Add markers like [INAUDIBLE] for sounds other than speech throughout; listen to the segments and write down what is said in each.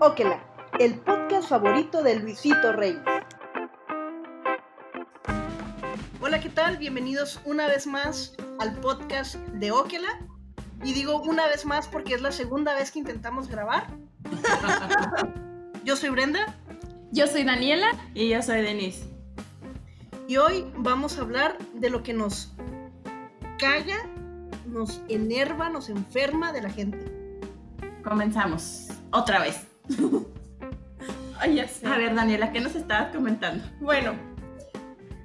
Okela, el podcast favorito de Luisito Reyes. Hola, ¿qué tal? Bienvenidos una vez más al podcast de Okela. Y digo una vez más porque es la segunda vez que intentamos grabar. Yo soy Brenda. Yo soy Daniela. Y yo soy Denise. Y hoy vamos a hablar de lo que nos caga, nos enerva, nos enferma de la gente. Comenzamos. Otra vez. [LAUGHS] Ay, ya sé. A ver, Daniela, ¿qué nos estabas comentando? Bueno,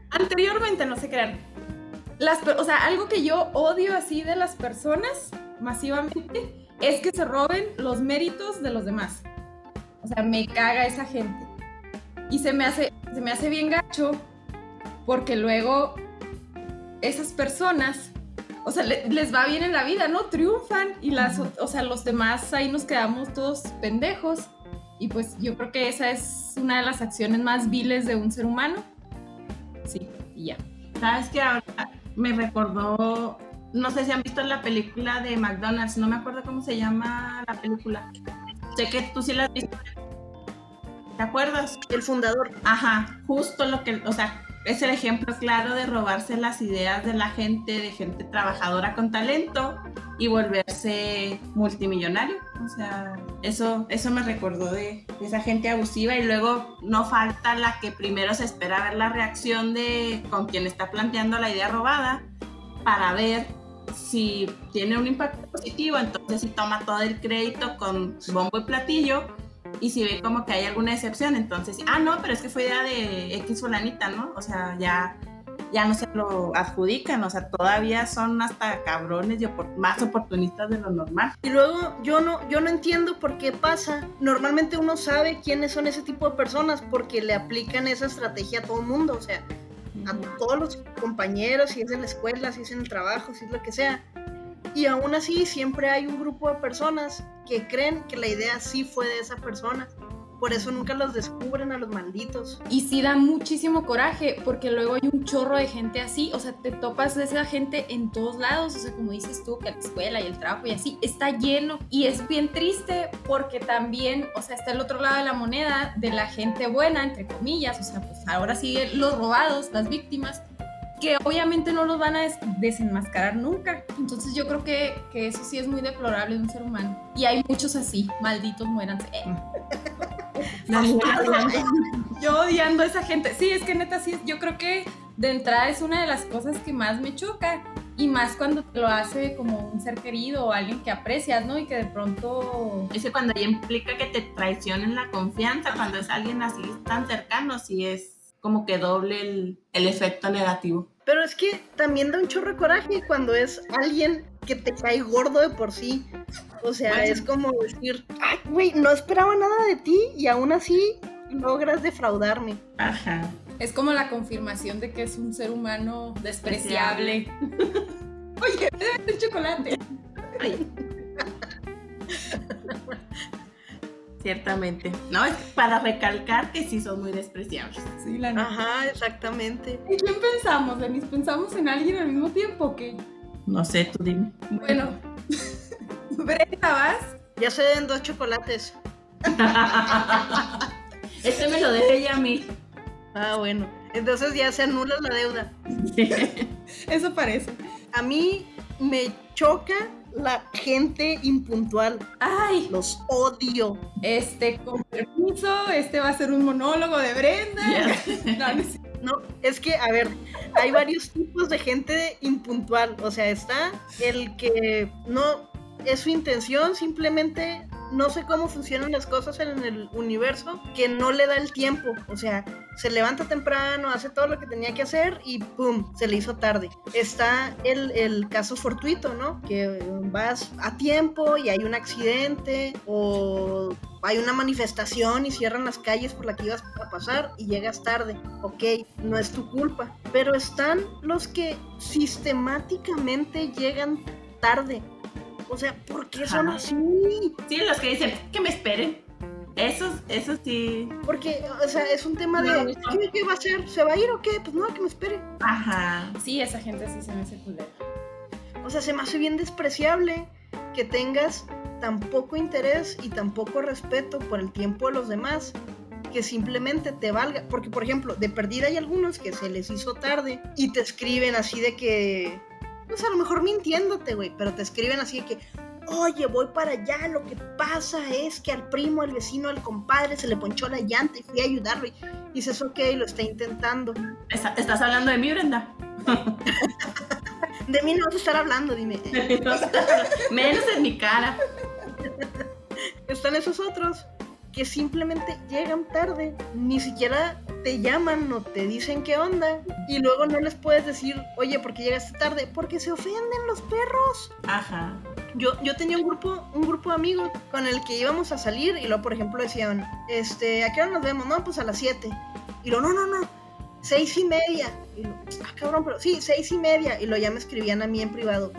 anteriormente, no se crean. Las, o sea, algo que yo odio así de las personas masivamente es que se roben los méritos de los demás. O sea, me caga esa gente. Y se me hace, se me hace bien gacho porque luego esas personas, o sea, le- les va bien en la vida, ¿no? Triunfan y las, o- sea, los demás ahí nos quedamos todos pendejos. Y pues yo creo que esa es una de las acciones más viles de un ser humano. Sí, y ya. ¿Sabes qué? Ahora me recordó. No sé si han visto la película de McDonald's. No me acuerdo cómo se llama la película. Sé que tú sí la has visto. ¿Te acuerdas? El fundador. Ajá, justo lo que, o sea, es el ejemplo claro de robarse las ideas de la gente, de gente trabajadora con talento y volverse multimillonario. O sea, eso, eso me recordó de, esa gente abusiva y luego no falta la que primero se espera ver la reacción de con quien está planteando la idea robada para ver si tiene un impacto positivo, entonces si toma todo el crédito con bombo y platillo y si ve como que hay alguna excepción, entonces, ah, no, pero es que fue idea de X fulanita, ¿no? O sea, ya, ya no se lo adjudican, o sea, todavía son hasta cabrones y opor- más oportunistas de lo normal. Y luego yo no, yo no entiendo por qué pasa. Normalmente uno sabe quiénes son ese tipo de personas porque le aplican esa estrategia a todo el mundo, o sea, a todos los compañeros, si es en la escuela, si es en el trabajo, si es lo que sea. Y aún así siempre hay un grupo de personas que creen que la idea sí fue de esa persona. Por eso nunca los descubren a los malditos. Y sí da muchísimo coraje porque luego hay un chorro de gente así, o sea, te topas de esa gente en todos lados, o sea, como dices tú, que la escuela y el trabajo y así, está lleno. Y es bien triste porque también, o sea, está el otro lado de la moneda de la gente buena, entre comillas, o sea, pues ahora sí los robados, las víctimas, que obviamente no los van a des- desenmascarar nunca. Entonces yo creo que, que eso sí es muy deplorable de un ser humano. Y hay muchos así, malditos muéranse. Eh. [LAUGHS] Yo odiando a esa gente. Sí, es que neta, sí, yo creo que de entrada es una de las cosas que más me choca. Y más cuando te lo hace como un ser querido o alguien que aprecias, ¿no? Y que de pronto... Es que cuando ya implica que te traicionen la confianza, cuando es alguien así tan cercano, sí es como que doble el, el efecto negativo. Pero es que también da un chorro de coraje cuando es alguien que te cae gordo de por sí. O sea, Bueno. es como decir, ay, güey, no esperaba nada de ti y aún así logras defraudarme. Ajá. Es como la confirmación de que es un ser humano despreciable. [LAUGHS] Oye, [LAUGHS] el chocolate. [LAUGHS] Ciertamente. No, es para recalcar que sí son muy despreciables. Sí, la neta. Ajá, exactamente. ¿En quién pensamos, Denise? ¿Pensamos en alguien al mismo tiempo o qué? No sé, tú dime. Bueno, [LAUGHS] Brenda, ¿vas? Ya se den dos chocolates. [LAUGHS] Este me lo dejé ya a mí. Ah, bueno. Entonces ya se anula la deuda. [LAUGHS] Eso parece. A mí me choca la gente impuntual. Ay, Los odio. este, con permiso, este va a ser un monólogo de Brenda. [LAUGHS] No, no. No, es que, a ver, hay varios tipos de gente impuntual. O sea, está el que no es su intención, simplemente no sé cómo funcionan las cosas en el universo, que no le da el tiempo. O sea, se levanta temprano, hace todo lo que tenía que hacer y ¡pum! Se le hizo tarde. Está el, el caso fortuito, ¿no? Que vas a tiempo y hay un accidente o hay una manifestación y cierran las calles por la que ibas a pasar y llegas tarde. Ok, no es tu culpa. Pero están los que sistemáticamente llegan tarde. O sea, ¿por qué son Ajá. así? Sí, los que dicen que me esperen. Esos, esos sí. Porque, o sea, es un tema No, de, no. ¿qué, qué va a hacer? ¿Se va a ir o qué? Pues no, que me espere. Ajá. Sí, esa gente sí se me hace culera. O sea, se me hace bien despreciable que tengas tan poco interés y tan poco respeto por el tiempo de los demás que simplemente te valga. Porque, por ejemplo, de perdida hay algunos que se les hizo tarde y te escriben así de que, pues a lo mejor mintiéndote, güey, pero te escriben así de que, oye, voy para allá, lo que pasa es que al primo, al vecino, al compadre se le ponchó la llanta y fui a ayudarlo. Y dices, ok, lo está intentando. ¿Estás hablando de mí, Brenda? de mí no vas a estar hablando, dime. Menos en mi cara. Están esos otros que simplemente llegan tarde, ni siquiera te llaman o te dicen qué onda y luego no les puedes decir, oye, ¿por qué llegaste tarde? Porque se ofenden los perros. Ajá. Yo, yo tenía un grupo, un grupo de amigos con el que íbamos a salir y luego, por ejemplo, decían, este, ¿a qué hora nos vemos? No, pues a las 7. Y luego, no, no, no, seis y media. Y lo, ah, cabrón, pero sí, seis y media. Y lo ya me escribían a mí en privado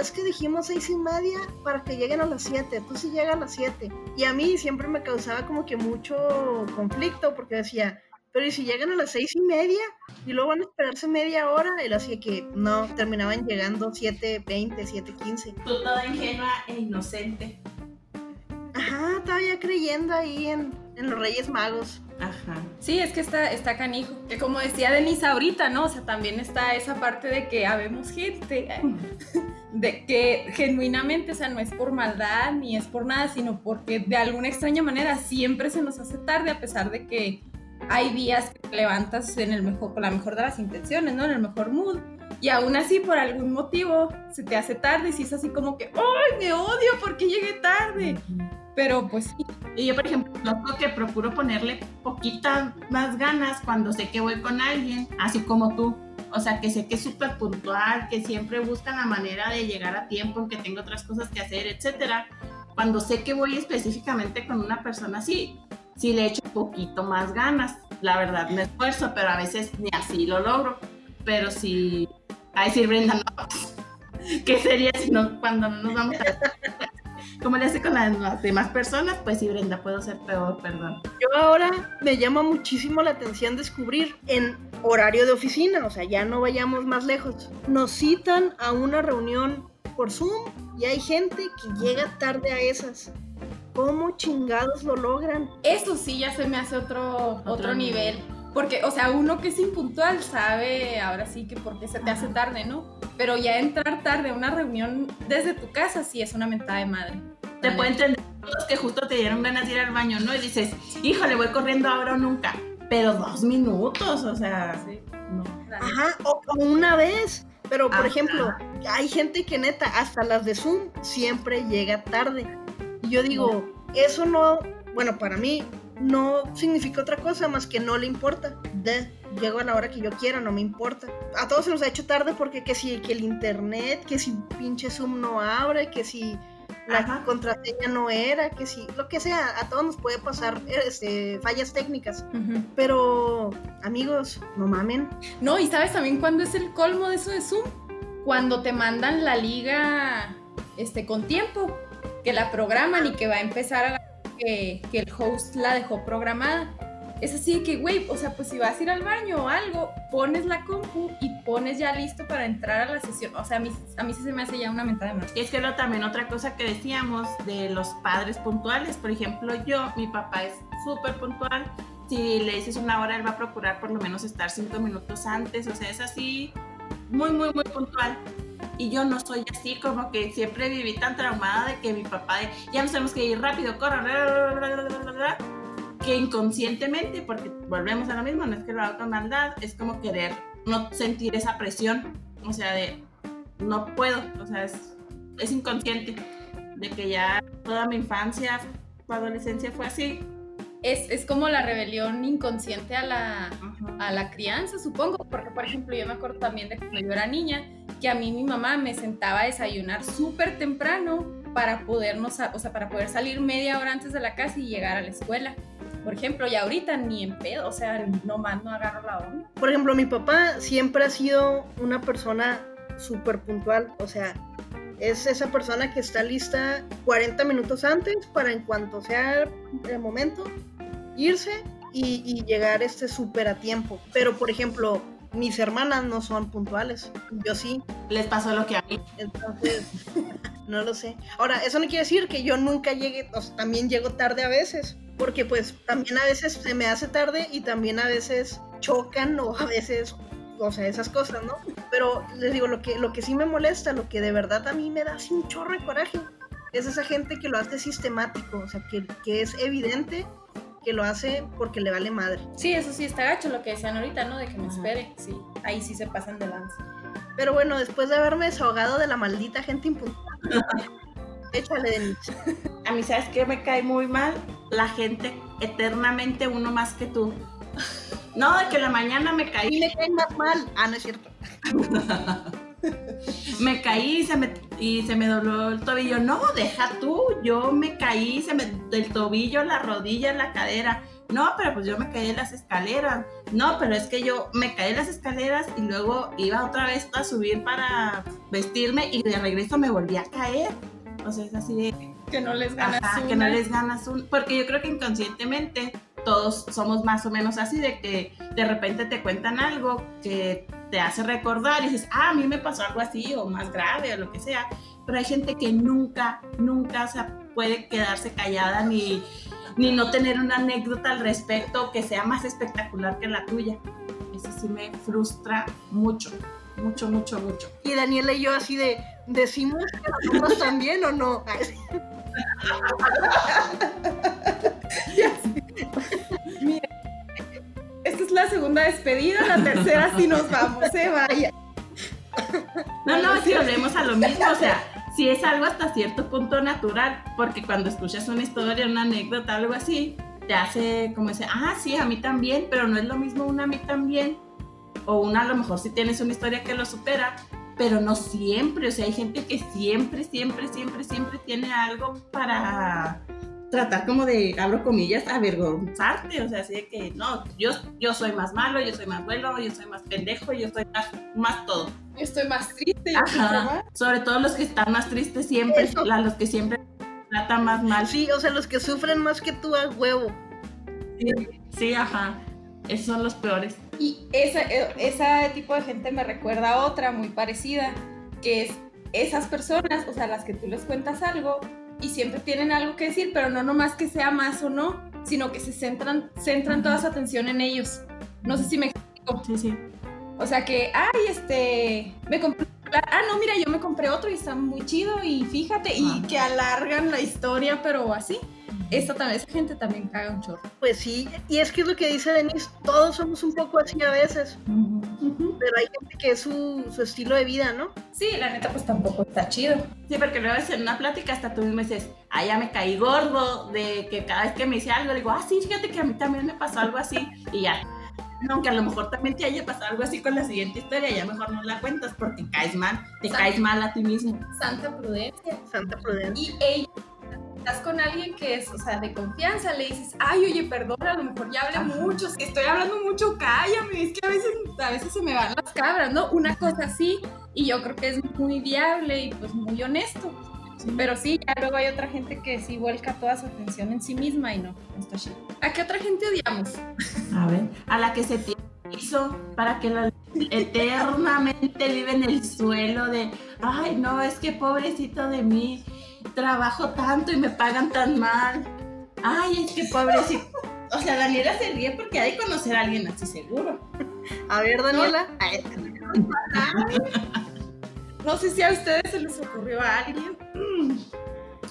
es que dijimos seis y media para que lleguen a las siete, tú sí llegas a las siete. Y a mí siempre me causaba como que mucho conflicto porque decía, pero ¿y si llegan a las seis y media? Y luego van a esperarse media hora. Lo hacía que no, terminaban llegando siete veinte, siete quince. Tú toda ingenua e inocente. Ajá, estaba ya creyendo ahí en, en los Reyes Magos. Ajá. Sí, es que está, está canijo. Que como decía Denise ahorita, ¿no? O sea, también está esa parte de que habemos gente. [LAUGHS] De que genuinamente, o sea, no es por maldad ni es por nada, sino porque de alguna extraña manera siempre se nos hace tarde, a pesar de que hay días que te levantas en el mejor, con la mejor de las intenciones, ¿no? En el mejor mood. Y aún así, por algún motivo, se te hace tarde y si es así como que, ¡ay, me odio porque llegué tarde! Pero pues sí. Y yo, por ejemplo, noto que procuro ponerle poquitas más ganas cuando sé que voy con alguien, así como tú. O sea, que sé que es súper puntual, que siempre busca la manera de llegar a tiempo, que tengo otras cosas que hacer, etcétera. Cuando sé que voy específicamente con una persona así, sí le echo un poquito más ganas. La verdad, me esfuerzo, pero a veces ni así lo logro. Pero si, a decir Brenda, [LAUGHS] ¿qué sería si no, cuando no nos vamos a [LAUGHS] como le hace con las demás personas, pues sí, Brenda, puedo ser peor, perdón. Yo ahora me llama muchísimo la atención descubrir en horario de oficina, o sea, ya no vayamos más lejos. Nos citan a una reunión por Zoom y hay gente que llega tarde a esas. ¿Cómo chingados lo logran? Eso sí ya se me hace otro, otro, nivel. Porque, o sea, uno que es impuntual sabe ahora sí que por qué se te hace tarde, ¿no? Pero ya entrar tarde a una reunión desde tu casa sí es una mentada de madre. Te puede entender que justo te dieron ganas de ir al baño, ¿no? Y dices, híjole, voy corriendo ahora o nunca. Pero dos minutos, o sea, sí, no. Ajá, o, una vez. Pero, por ejemplo, hay gente que neta, hasta las de Zoom, siempre llega tarde. Y yo digo, eso no, bueno, para mí, no significa otra cosa más que no le importa. De, llego a la hora que yo quiera, no me importa. A todos se nos ha hecho tarde porque que si que el internet, que si pinche Zoom no abre, que si la contraseña no era, que si lo que sea, a todos nos puede pasar este, fallas técnicas. Pero amigos, no mamen. No, y sabes también cuándo es el colmo de eso de Zoom? Cuando te mandan la liga este con tiempo, que la programan y que va a empezar a la que, el host la dejó programada. Es así que, güey, o sea, pues si vas a ir al baño o algo, pones la compu y pones ya listo para entrar a la sesión. O sea, a mí, a mí se me hace ya una mentada más. Es que lo, también otra cosa que decíamos de los padres puntuales. Por ejemplo, yo, mi papá es súper puntual. Si le dices una hora, él va a procurar por lo menos estar cinco minutos antes. O sea, es así, muy, muy, muy puntual y yo no soy así, como que siempre viví tan traumada de que mi papá, ya nos tenemos que ir rápido, corre, que inconscientemente, porque volvemos a lo mismo, no es que lo haga con maldad, es como querer no sentir esa presión, o sea, de no puedo, o sea, es, es inconsciente, de que ya toda mi infancia, adolescencia fue así, es, es, como la rebelión inconsciente a la, a la crianza, supongo, porque por ejemplo yo me acuerdo también de cuando yo era niña, que a mí mi mamá me sentaba a desayunar súper temprano para podernos, o sea, para poder salir media hora antes de la casa y llegar a la escuela. Por ejemplo, y ahorita ni en pedo, o sea, nomás no agarro la onda. Por ejemplo, mi papá siempre ha sido una persona súper puntual, o sea, es esa persona que está lista 40 minutos antes para en cuanto sea el momento irse y, llegar este súper a tiempo. Pero, por ejemplo, mis hermanas no son puntuales, yo sí. Les pasó lo que a mí. Entonces, [LAUGHS] No lo sé. Ahora, eso no quiere decir que yo nunca llegue, o sea, también llego tarde a veces, porque pues también a veces se me hace tarde y también a veces chocan o a veces, o sea, esas cosas, ¿no? Pero les digo, lo que, lo que sí me molesta, lo que de verdad a mí me da así un chorro de coraje, es esa gente que lo hace sistemático, o sea, que, que es evidente que lo hace porque le vale madre. Sí, eso sí está gacho, lo que decían ahorita, ¿no? De que me espere, sí, ahí sí se pasan de lanza. Pero bueno, después de haberme desahogado de la maldita gente impuntual, [LAUGHS] échale Denise. A mí, ¿sabes qué me cae muy mal? La gente eternamente uno más que tú. No, de que la mañana me caí, me cae más mal. Ah, no es cierto. [LAUGHS] me caí y se me, y se me dobló el tobillo. No, deja tú, yo me caí, se me, del tobillo, la rodilla, la cadera. No, pero pues yo me caí en las escaleras. No, pero es que yo me caí en las escaleras y luego iba otra vez a subir para vestirme y de regreso me volví a caer. O sea, es así de, Que no les ganas Ajá, una. que no les ganas un... Porque yo creo que inconscientemente todos somos más o menos así, de que de repente te cuentan algo que te hace recordar y dices, ah, a mí me pasó algo así o más grave o lo que sea. Pero hay gente que nunca, nunca o sea, puede quedarse callada ni, ni no tener una anécdota al respecto que sea más espectacular que la tuya. Eso sí me frustra mucho, mucho, mucho, mucho. Y Daniela y yo así de, ¿decimos que nosotros [LAUGHS] también o no? [LAUGHS] [LAUGHS] la segunda despedida, la tercera sí nos vamos, se vaya. No, no, si volvemos a lo mismo, o sea, si es algo hasta cierto punto natural, porque cuando escuchas una historia, una anécdota, algo así, te hace como decir, ah, sí, a mí también, pero no es lo mismo una a mí también, o una a lo mejor si tienes una historia que lo supera, pero no siempre, o sea, hay gente que siempre, siempre, siempre, siempre tiene algo para tratar como de, abro comillas, avergonzarte, o sea, así de que, no, yo, yo soy más malo, yo soy más bueno, yo soy más pendejo, yo soy más, más todo. Estoy más triste. Ajá. Sobre todo los que están más tristes siempre, Eso. los que siempre tratan más mal. Sí, o sea, los que sufren más que tú a huevo. Sí, sí, ajá. Esos son los peores. Y esa, eh, ese tipo de gente me recuerda a otra muy parecida, que es esas personas, o sea, las que tú les cuentas algo y siempre tienen algo que decir, pero no nomás que sea más o no, sino que se centran, centran toda su atención en ellos. No sé si me explico. Sí, sí. O sea que, ay, este, me compré, ah, no, mira, yo me compré otro y está muy chido y fíjate, y Ajá. que alargan la historia, pero así. Esta también, esa gente también caga un chorro. Pues sí, y es que es lo que dice Denise, todos somos un poco así a veces, pero hay gente que es su, su estilo de vida, ¿no? Sí, la neta, pues tampoco está chido. Sí, porque luego en una plática hasta tú mismo dices, ah, ya me caí gordo, de que cada vez que me dice algo, digo, ah, sí, fíjate que a mí también me pasó algo así, y ya. Aunque a lo mejor también te haya pasado algo así con la siguiente historia, ya mejor no la cuentas porque caes mal, te caes mal a ti mismo. Santa prudencia. Santa Prudencia. Y ella, estás con alguien que es, o sea, de confianza, le dices, ay, oye, perdona, a lo mejor ya hablé Ajá. mucho, si estoy hablando mucho, cállame, es que a veces, a veces se me van las cabras, ¿no? Una cosa así, y yo creo que es muy viable y pues muy honesto. Pero sí, ya luego hay otra gente que sí vuelca toda su atención en sí misma y no, no está chido. ¿A qué otra gente odiamos? A ver, a la que se piso para que la eternamente vive en el suelo de, ay, no, es que pobrecito de mí, trabajo tanto y me pagan tan mal. Ay, es que pobrecito. O sea, Daniela se ríe porque ha de conocer a alguien así seguro. A ver, Daniela. No sé si a ustedes se les ocurrió a alguien.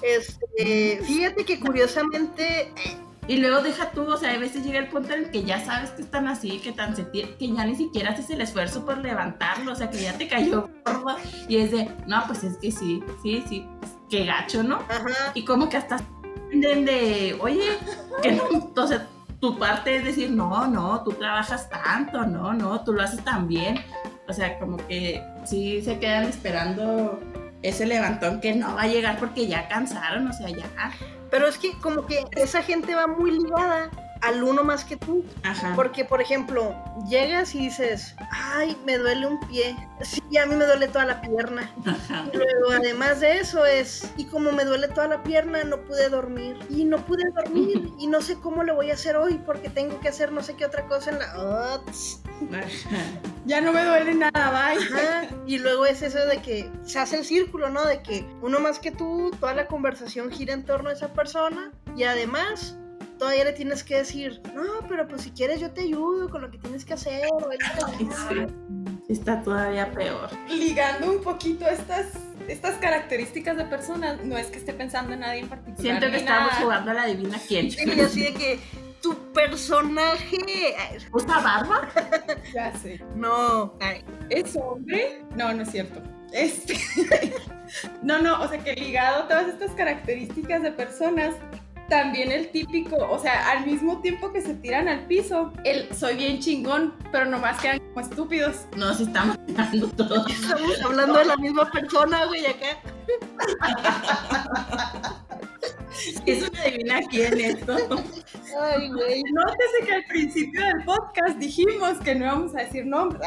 Este, fíjate que curiosamente, eh, Y luego deja tú, o sea, a veces llega el punto en el que ya sabes que están así, que tan se que ya ni siquiera haces el esfuerzo por levantarlo, o sea, que ya te cayó gordo y es de, no, pues es que sí, sí, sí, pues, qué gacho, ¿no? ajá, Y como que hasta de, oye, que no, sea, tu parte es decir, no, no, tú trabajas tanto, no, no, tú lo haces tan bien. O sea, como que sí se quedan esperando ese levantón que no va a llegar porque ya cansaron, o sea, ya. pero es que como que esa gente va muy ligada al uno más que tú. Ajá. Porque, por ejemplo, llegas y dices, ay, me duele un pie. Sí, a mí me duele toda la pierna. Ajá. Luego, además de eso, es, y como me duele toda la pierna, no pude dormir. Y no pude dormir. Y no sé cómo lo voy a hacer hoy porque tengo que hacer no sé qué otra cosa en la. Ya no me duele nada, bye. Ajá. Y luego es eso de que se hace el círculo, ¿no? De que uno más que tú, toda la conversación gira en torno a esa persona. Y además. Todavía le tienes que decir, no, pero pues si quieres yo te ayudo con lo que tienes que hacer. o él te Sí, ayuda". sí está todavía peor. Ligando un poquito estas, estas características de personas, no es que esté pensando en nadie en particular. Siento que estamos nada. jugando a la divina quién. Y así de que tu personaje. ¿Usa barba? [LAUGHS] Ya sé. No. ay, ¿Es hombre? No, no es cierto. Este. [LAUGHS] no, no, o sea que ligado a todas estas características de personas, también el típico, o sea, al mismo tiempo que se tiran al piso, el soy bien chingón, pero nomás quedan como estúpidos. No, si estamos mirando todo. Estamos hablando de la misma persona, güey, acá. [LAUGHS] [LAUGHS] Es una divina quién esto. Ay, güey. Nótese que al principio del podcast dijimos que no íbamos a decir nombres,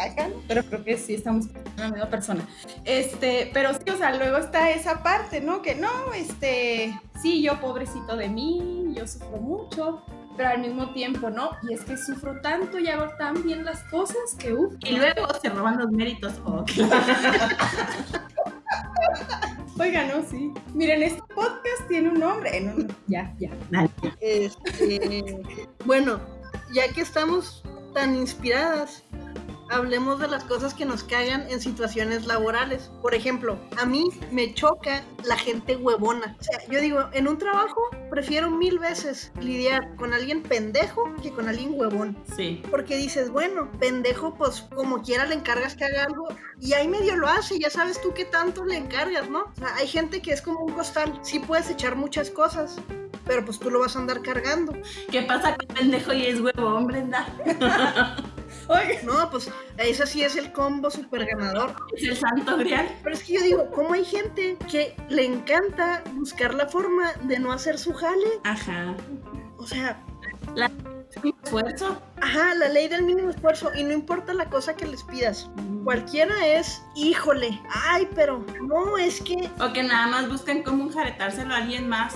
pero creo que sí estamos con la misma persona. Este, pero sí, o sea, luego está esa parte, ¿no? Que no, este, sí, yo pobrecito de mí, yo sufro mucho, pero al mismo tiempo, ¿no? Y es que sufro tanto y hago tan bien las cosas que, uff, Y luego se roban los méritos. Oh, [LAUGHS] oiga, no, sí. Miren, este podcast tiene un nombre, eh, no, no, ya, ya. dale. Este, bueno, ya que estamos tan inspiradas, hablemos de las cosas que nos cagan en situaciones laborales. Por ejemplo, a mí me choca la gente huevona. O sea, yo digo, en un trabajo prefiero mil veces lidiar con alguien pendejo que con alguien huevón. Sí. Porque dices, bueno, pendejo, pues como quiera le encargas que haga algo y ahí medio lo hace, ya sabes tú qué tanto le encargas, ¿no? O sea, hay gente que es como un costal, sí puedes echar muchas cosas, pero pues tú lo vas a andar cargando. ¿Qué pasa con pendejo y es huevón, Brenda? [LAUGHS] No, pues ese sí es el combo super ganador. Es el santo grial. Pero es que yo digo, ¿cómo hay gente que le encanta buscar la forma de no hacer su jale? Ajá. O sea, Esfuerzo. ajá, la ley del mínimo esfuerzo y no importa la cosa que les pidas. Cualquiera es, híjole, ay, pero no, es que, O que nada más buscan cómo enjaretárselo a alguien más.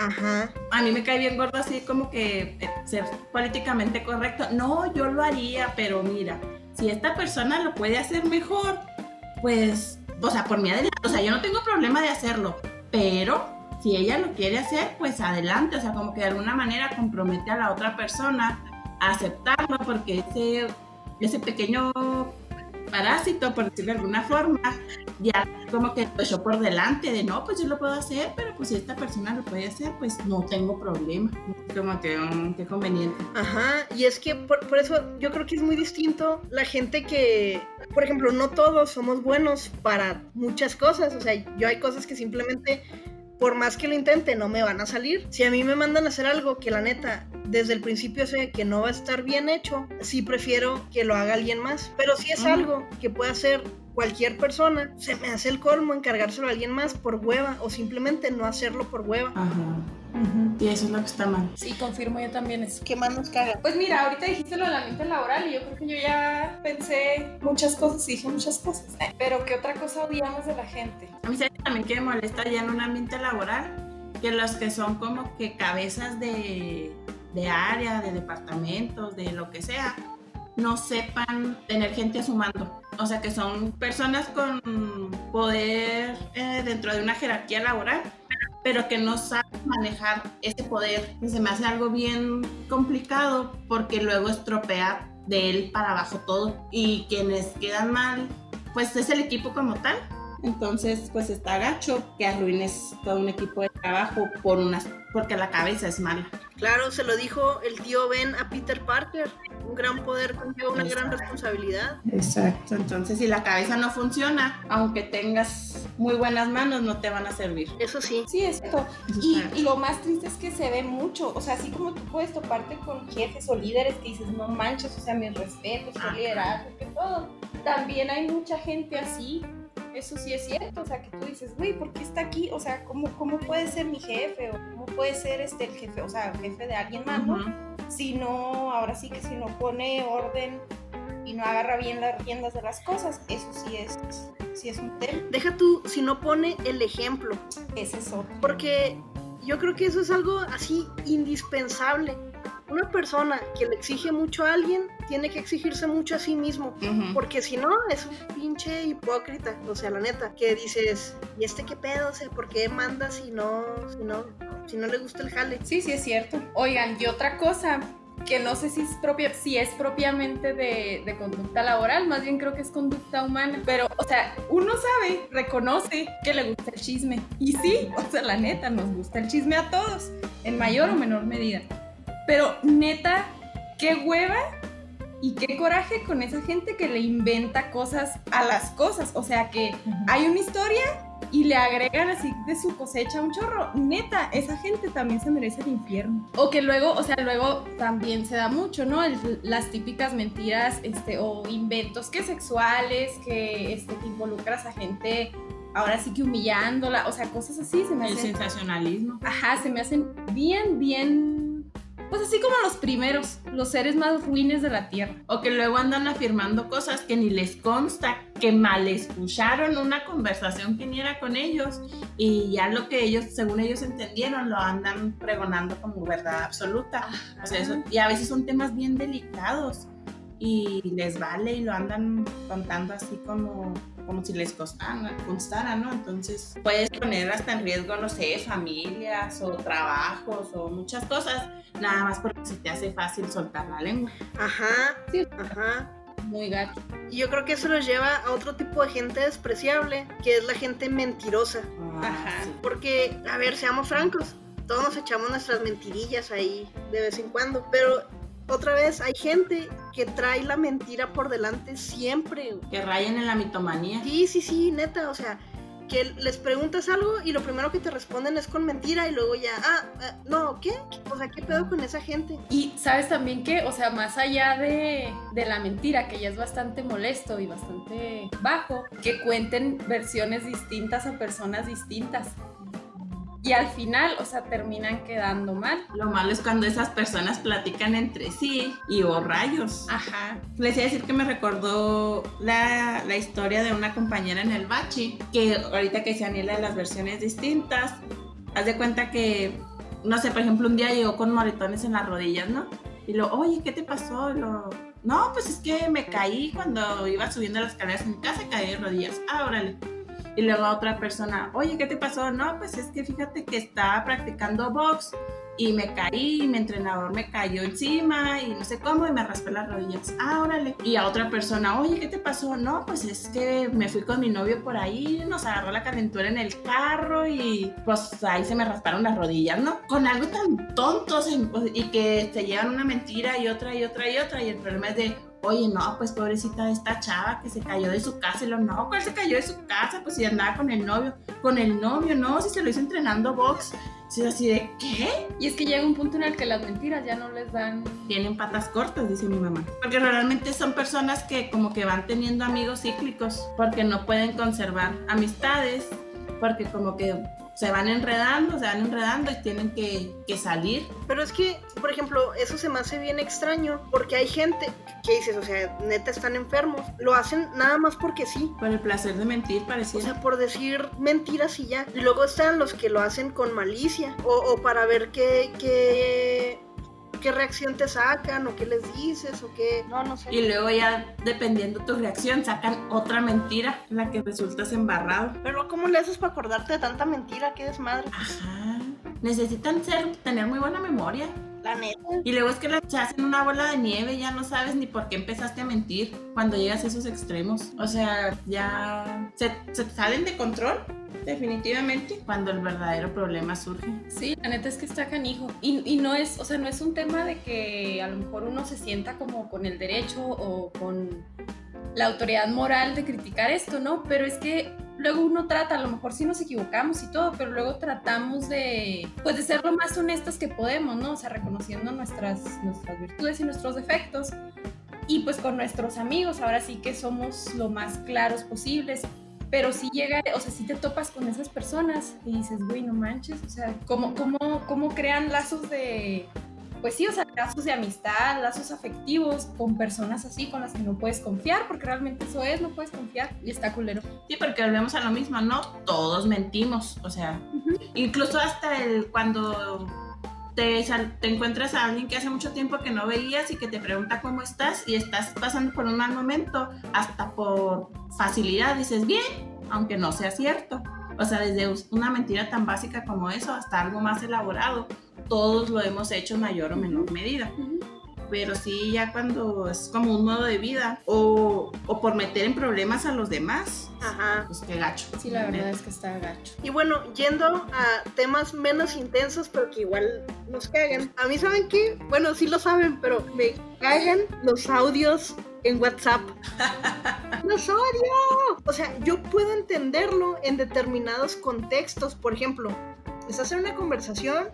Ajá, A mí me cae bien gordo así como que eh, ser políticamente correcto. No, yo lo haría, pero mira, si esta persona lo puede hacer mejor, pues, o sea, por mí adelante. O sea, yo no tengo problema de hacerlo, pero si ella lo quiere hacer, pues adelante. O sea, como que de alguna manera compromete a la otra persona a aceptarlo, porque ese, ese pequeño parásito, por decirlo de alguna forma, ya como que lo por delante de no, pues yo lo puedo hacer, pero pues si esta persona lo puede hacer, pues no tengo problema. Como que, mm, qué conveniente. ajá. Y es que por, por eso yo creo que es muy distinto la gente que, por ejemplo, no todos somos buenos para muchas cosas. O sea, yo hay cosas que simplemente por más que lo intente, no me van a salir. Si a mí me mandan a hacer algo que la neta, desde el principio sé que no va a estar bien hecho, sí prefiero que lo haga alguien más. Pero si es algo que puede hacer cualquier persona, se me hace el colmo encargárselo a alguien más por hueva o simplemente no hacerlo por hueva. Ajá. Y eso es lo que está mal. Sí, confirmo yo también eso. ¿Qué más nos caga? Pues mira, ahorita dijiste lo del ambiente laboral y yo creo que yo ya pensé muchas cosas y dije muchas cosas. Eh, Pero ¿qué otra cosa odiamos de la gente? A mí ¿sabes también que me molesta ya en un ambiente laboral, que los que son como que cabezas de, de área, de departamentos, de lo que sea, no sepan tener gente a su mando. O sea, que son personas con poder eh, dentro de una jerarquía laboral, pero que no saben manejar ese poder. Que se me hace algo bien complicado porque luego estropea de él para abajo todo. Y quienes quedan mal, pues es el equipo como tal. Entonces, pues está gacho que arruines todo un equipo de trabajo por unas, porque la cabeza es mala. Claro, se lo dijo el tío Ben a Peter Parker. Un gran poder conlleva una gran responsabilidad. Exacto. Entonces, si la cabeza no funciona, aunque tengas muy buenas manos, no te van a servir. Eso sí. Sí, es cierto. Eso Y, lo más triste es que se ve mucho, o sea, así como tú puedes toparte con jefes o líderes que dices, no manches, o sea, mis respetos, qué Ajá. liderazgo, que todo. También hay mucha gente así Eso sí es cierto, o sea, que tú dices, güey, ¿por qué está aquí? O sea, ¿cómo, ¿cómo puede ser mi jefe? ¿O cómo puede ser este el jefe? O sea, el jefe de alguien más, ¿no? Si no, ahora sí que si no pone orden y no agarra bien las riendas de las cosas, eso sí es, sí es un tema. Deja tú, si no pone el ejemplo. Ese es otro. Porque yo creo que eso es algo así indispensable. Una persona que le exige mucho a alguien tiene que exigirse mucho a sí mismo. Porque si no, es un pinche hipócrita. O sea, la neta, que dices, ¿y este qué pedo? O sea, ¿por qué manda si no, si no, si no le gusta el jale? Sí, sí es cierto. Oigan, y otra cosa que no sé si es propia, si es propiamente de, de conducta laboral, más bien creo que es conducta humana. Pero, o sea, uno sabe, reconoce que le gusta el chisme. Y sí, o sea, la neta, nos gusta el chisme a todos, en mayor o menor medida. Pero neta, qué hueva y qué coraje con esa gente que le inventa cosas a las cosas. O sea, que hay una historia y le agregan así de su cosecha un chorro. Neta, esa gente también se merece el infierno. O que luego, o sea, luego también se da mucho, ¿no? El- las típicas mentiras este, o inventos que sexuales, que, este, que involucras a gente ahora sí que humillándola, o sea, cosas así se me El hacen. sensacionalismo. Ajá, se me hacen bien, bien. Pues así como los primeros, los seres más ruines de la tierra. O que luego andan afirmando cosas que ni les consta, que mal escucharon una conversación que ni era con ellos y ya lo que ellos, según ellos entendieron, lo andan pregonando como verdad absoluta. O sea, eso, y a veces son temas bien delicados y les vale y lo andan contando así como, como si les costara, constara, ¿no? Entonces puedes poner hasta en riesgo, no sé, familias o trabajos o muchas cosas, nada más porque se te hace fácil soltar la lengua. Ajá, Sí. ajá. Muy gacho. Y yo creo que eso los lleva a otro tipo de gente despreciable, que es la gente mentirosa. Ajá. sí. Porque, a ver, seamos francos, todos nos echamos nuestras mentirillas ahí de vez en cuando, pero otra vez hay gente que trae la mentira por delante siempre. Que rayen en la mitomanía. Sí, sí, sí, neta, o sea, que les preguntas algo y lo primero que te responden es con mentira y luego ya, ah, ah, no, ¿qué? O sea, ¿qué pedo con esa gente? Y sabes también que, o sea, más allá de, de la mentira, que ya es bastante molesto y bastante bajo, que cuenten versiones distintas a personas distintas. Y al final, o sea, terminan quedando mal. Lo malo es cuando esas personas platican entre sí y oh rayos. Ajá. Les iba a decir que me recordó la, la historia de una compañera en el bachi, que ahorita que Aniela de las versiones distintas, haz de cuenta que, no sé, por ejemplo, un día llegó con moretones en las rodillas, ¿no? Y lo, oye, ¿qué te pasó? Lo, no, pues es que me caí cuando iba subiendo las escaleras en mi casa, caí de rodillas. Ah, órale. Y luego otra persona, oye, ¿qué te pasó? No, pues es que fíjate que estaba practicando box y me caí y mi entrenador me cayó encima y no sé cómo y me raspé las rodillas. Ah. Y a otra persona, oye, ¿qué te pasó? No, pues es que me fui con mi novio por ahí, nos agarró la calentura en el carro y pues ahí se me rasparon las rodillas, ¿no? Con algo tan tonto y que se llevan una mentira y otra y otra y otra y el problema es de, oye, no, pues pobrecita de esta chava que se cayó de su casa y lo, no, ¿cuál se cayó de su casa? Pues si andaba con el novio, con el novio, no, si se lo hizo entrenando box. Si es así de, ¿qué? Y es que llega un punto en el que las mentiras ya no les dan... tienen patas cortas, dice mi mamá. Porque realmente son personas que como que van teniendo amigos cíclicos, porque no pueden conservar amistades, porque como que se van enredando, se van enredando y tienen que, que salir. Pero es que, por ejemplo, eso se me hace bien extraño, porque hay gente que dices, o sea, neta están enfermos, lo hacen nada más porque sí. Por el placer de mentir, O pareciera. sea, por decir mentiras y ya. Y luego están los que lo hacen con malicia. O, o para ver qué, qué, qué reacción te sacan, o qué les dices, o qué. No, no sé. y luego ya, dependiendo tu reacción, sacan otra mentira en la que resultas embarrado. Pero ¿cómo le haces para acordarte de tanta mentira? Qué desmadre. Ajá. Necesitan ser, tener muy buena memoria. La neta. Y luego es que la- se hacen una bola de nieve, ya no sabes ni por qué empezaste a mentir cuando llegas a esos extremos. O sea, ya se, se salen de control, definitivamente, cuando el verdadero problema surge. Sí, la neta es que está canijo. Y, y no es, o sea, no es un tema de que a lo mejor uno se sienta como con el derecho o con la autoridad moral de criticar esto, ¿no? Pero es que luego uno trata, a lo mejor sí nos equivocamos y todo, pero luego tratamos de, pues de ser lo más honestos que podemos, ¿no? O sea, reconociendo nuestras, nuestras virtudes y nuestros defectos. Y pues con nuestros amigos, ahora sí que somos lo más claros posibles. Pero sí llega, o sea, sí te topas con esas personas y dices, güey, no manches, o sea, ¿cómo, cómo, cómo crean lazos de, pues sí, o sea, lazos de amistad, lazos afectivos con personas así con las que no puedes confiar, porque realmente eso es, no puedes confiar y está culero. Sí, porque volvemos a lo mismo, no todos mentimos, o sea, incluso hasta el cuando te, encuentras a alguien que hace mucho tiempo que no veías y que te pregunta cómo estás y estás pasando por un mal momento, hasta por facilidad dices bien, aunque no sea cierto. O sea, desde una mentira tan básica como eso hasta algo más elaborado, todos lo hemos hecho en mayor o menor medida pero sí ya cuando es como un modo de vida o, o por meter en problemas a los demás, Ajá. pues qué gacho. Sí, la verdad es que está gacho. Y bueno, yendo a temas menos intensos, pero que igual nos cagan. A mí, ¿saben qué? Bueno, sí lo saben, pero me cagan los audios en WhatsApp. [LAUGHS] ¡Los odio! O sea, yo puedo entenderlo en determinados contextos. Por ejemplo, estás en una conversación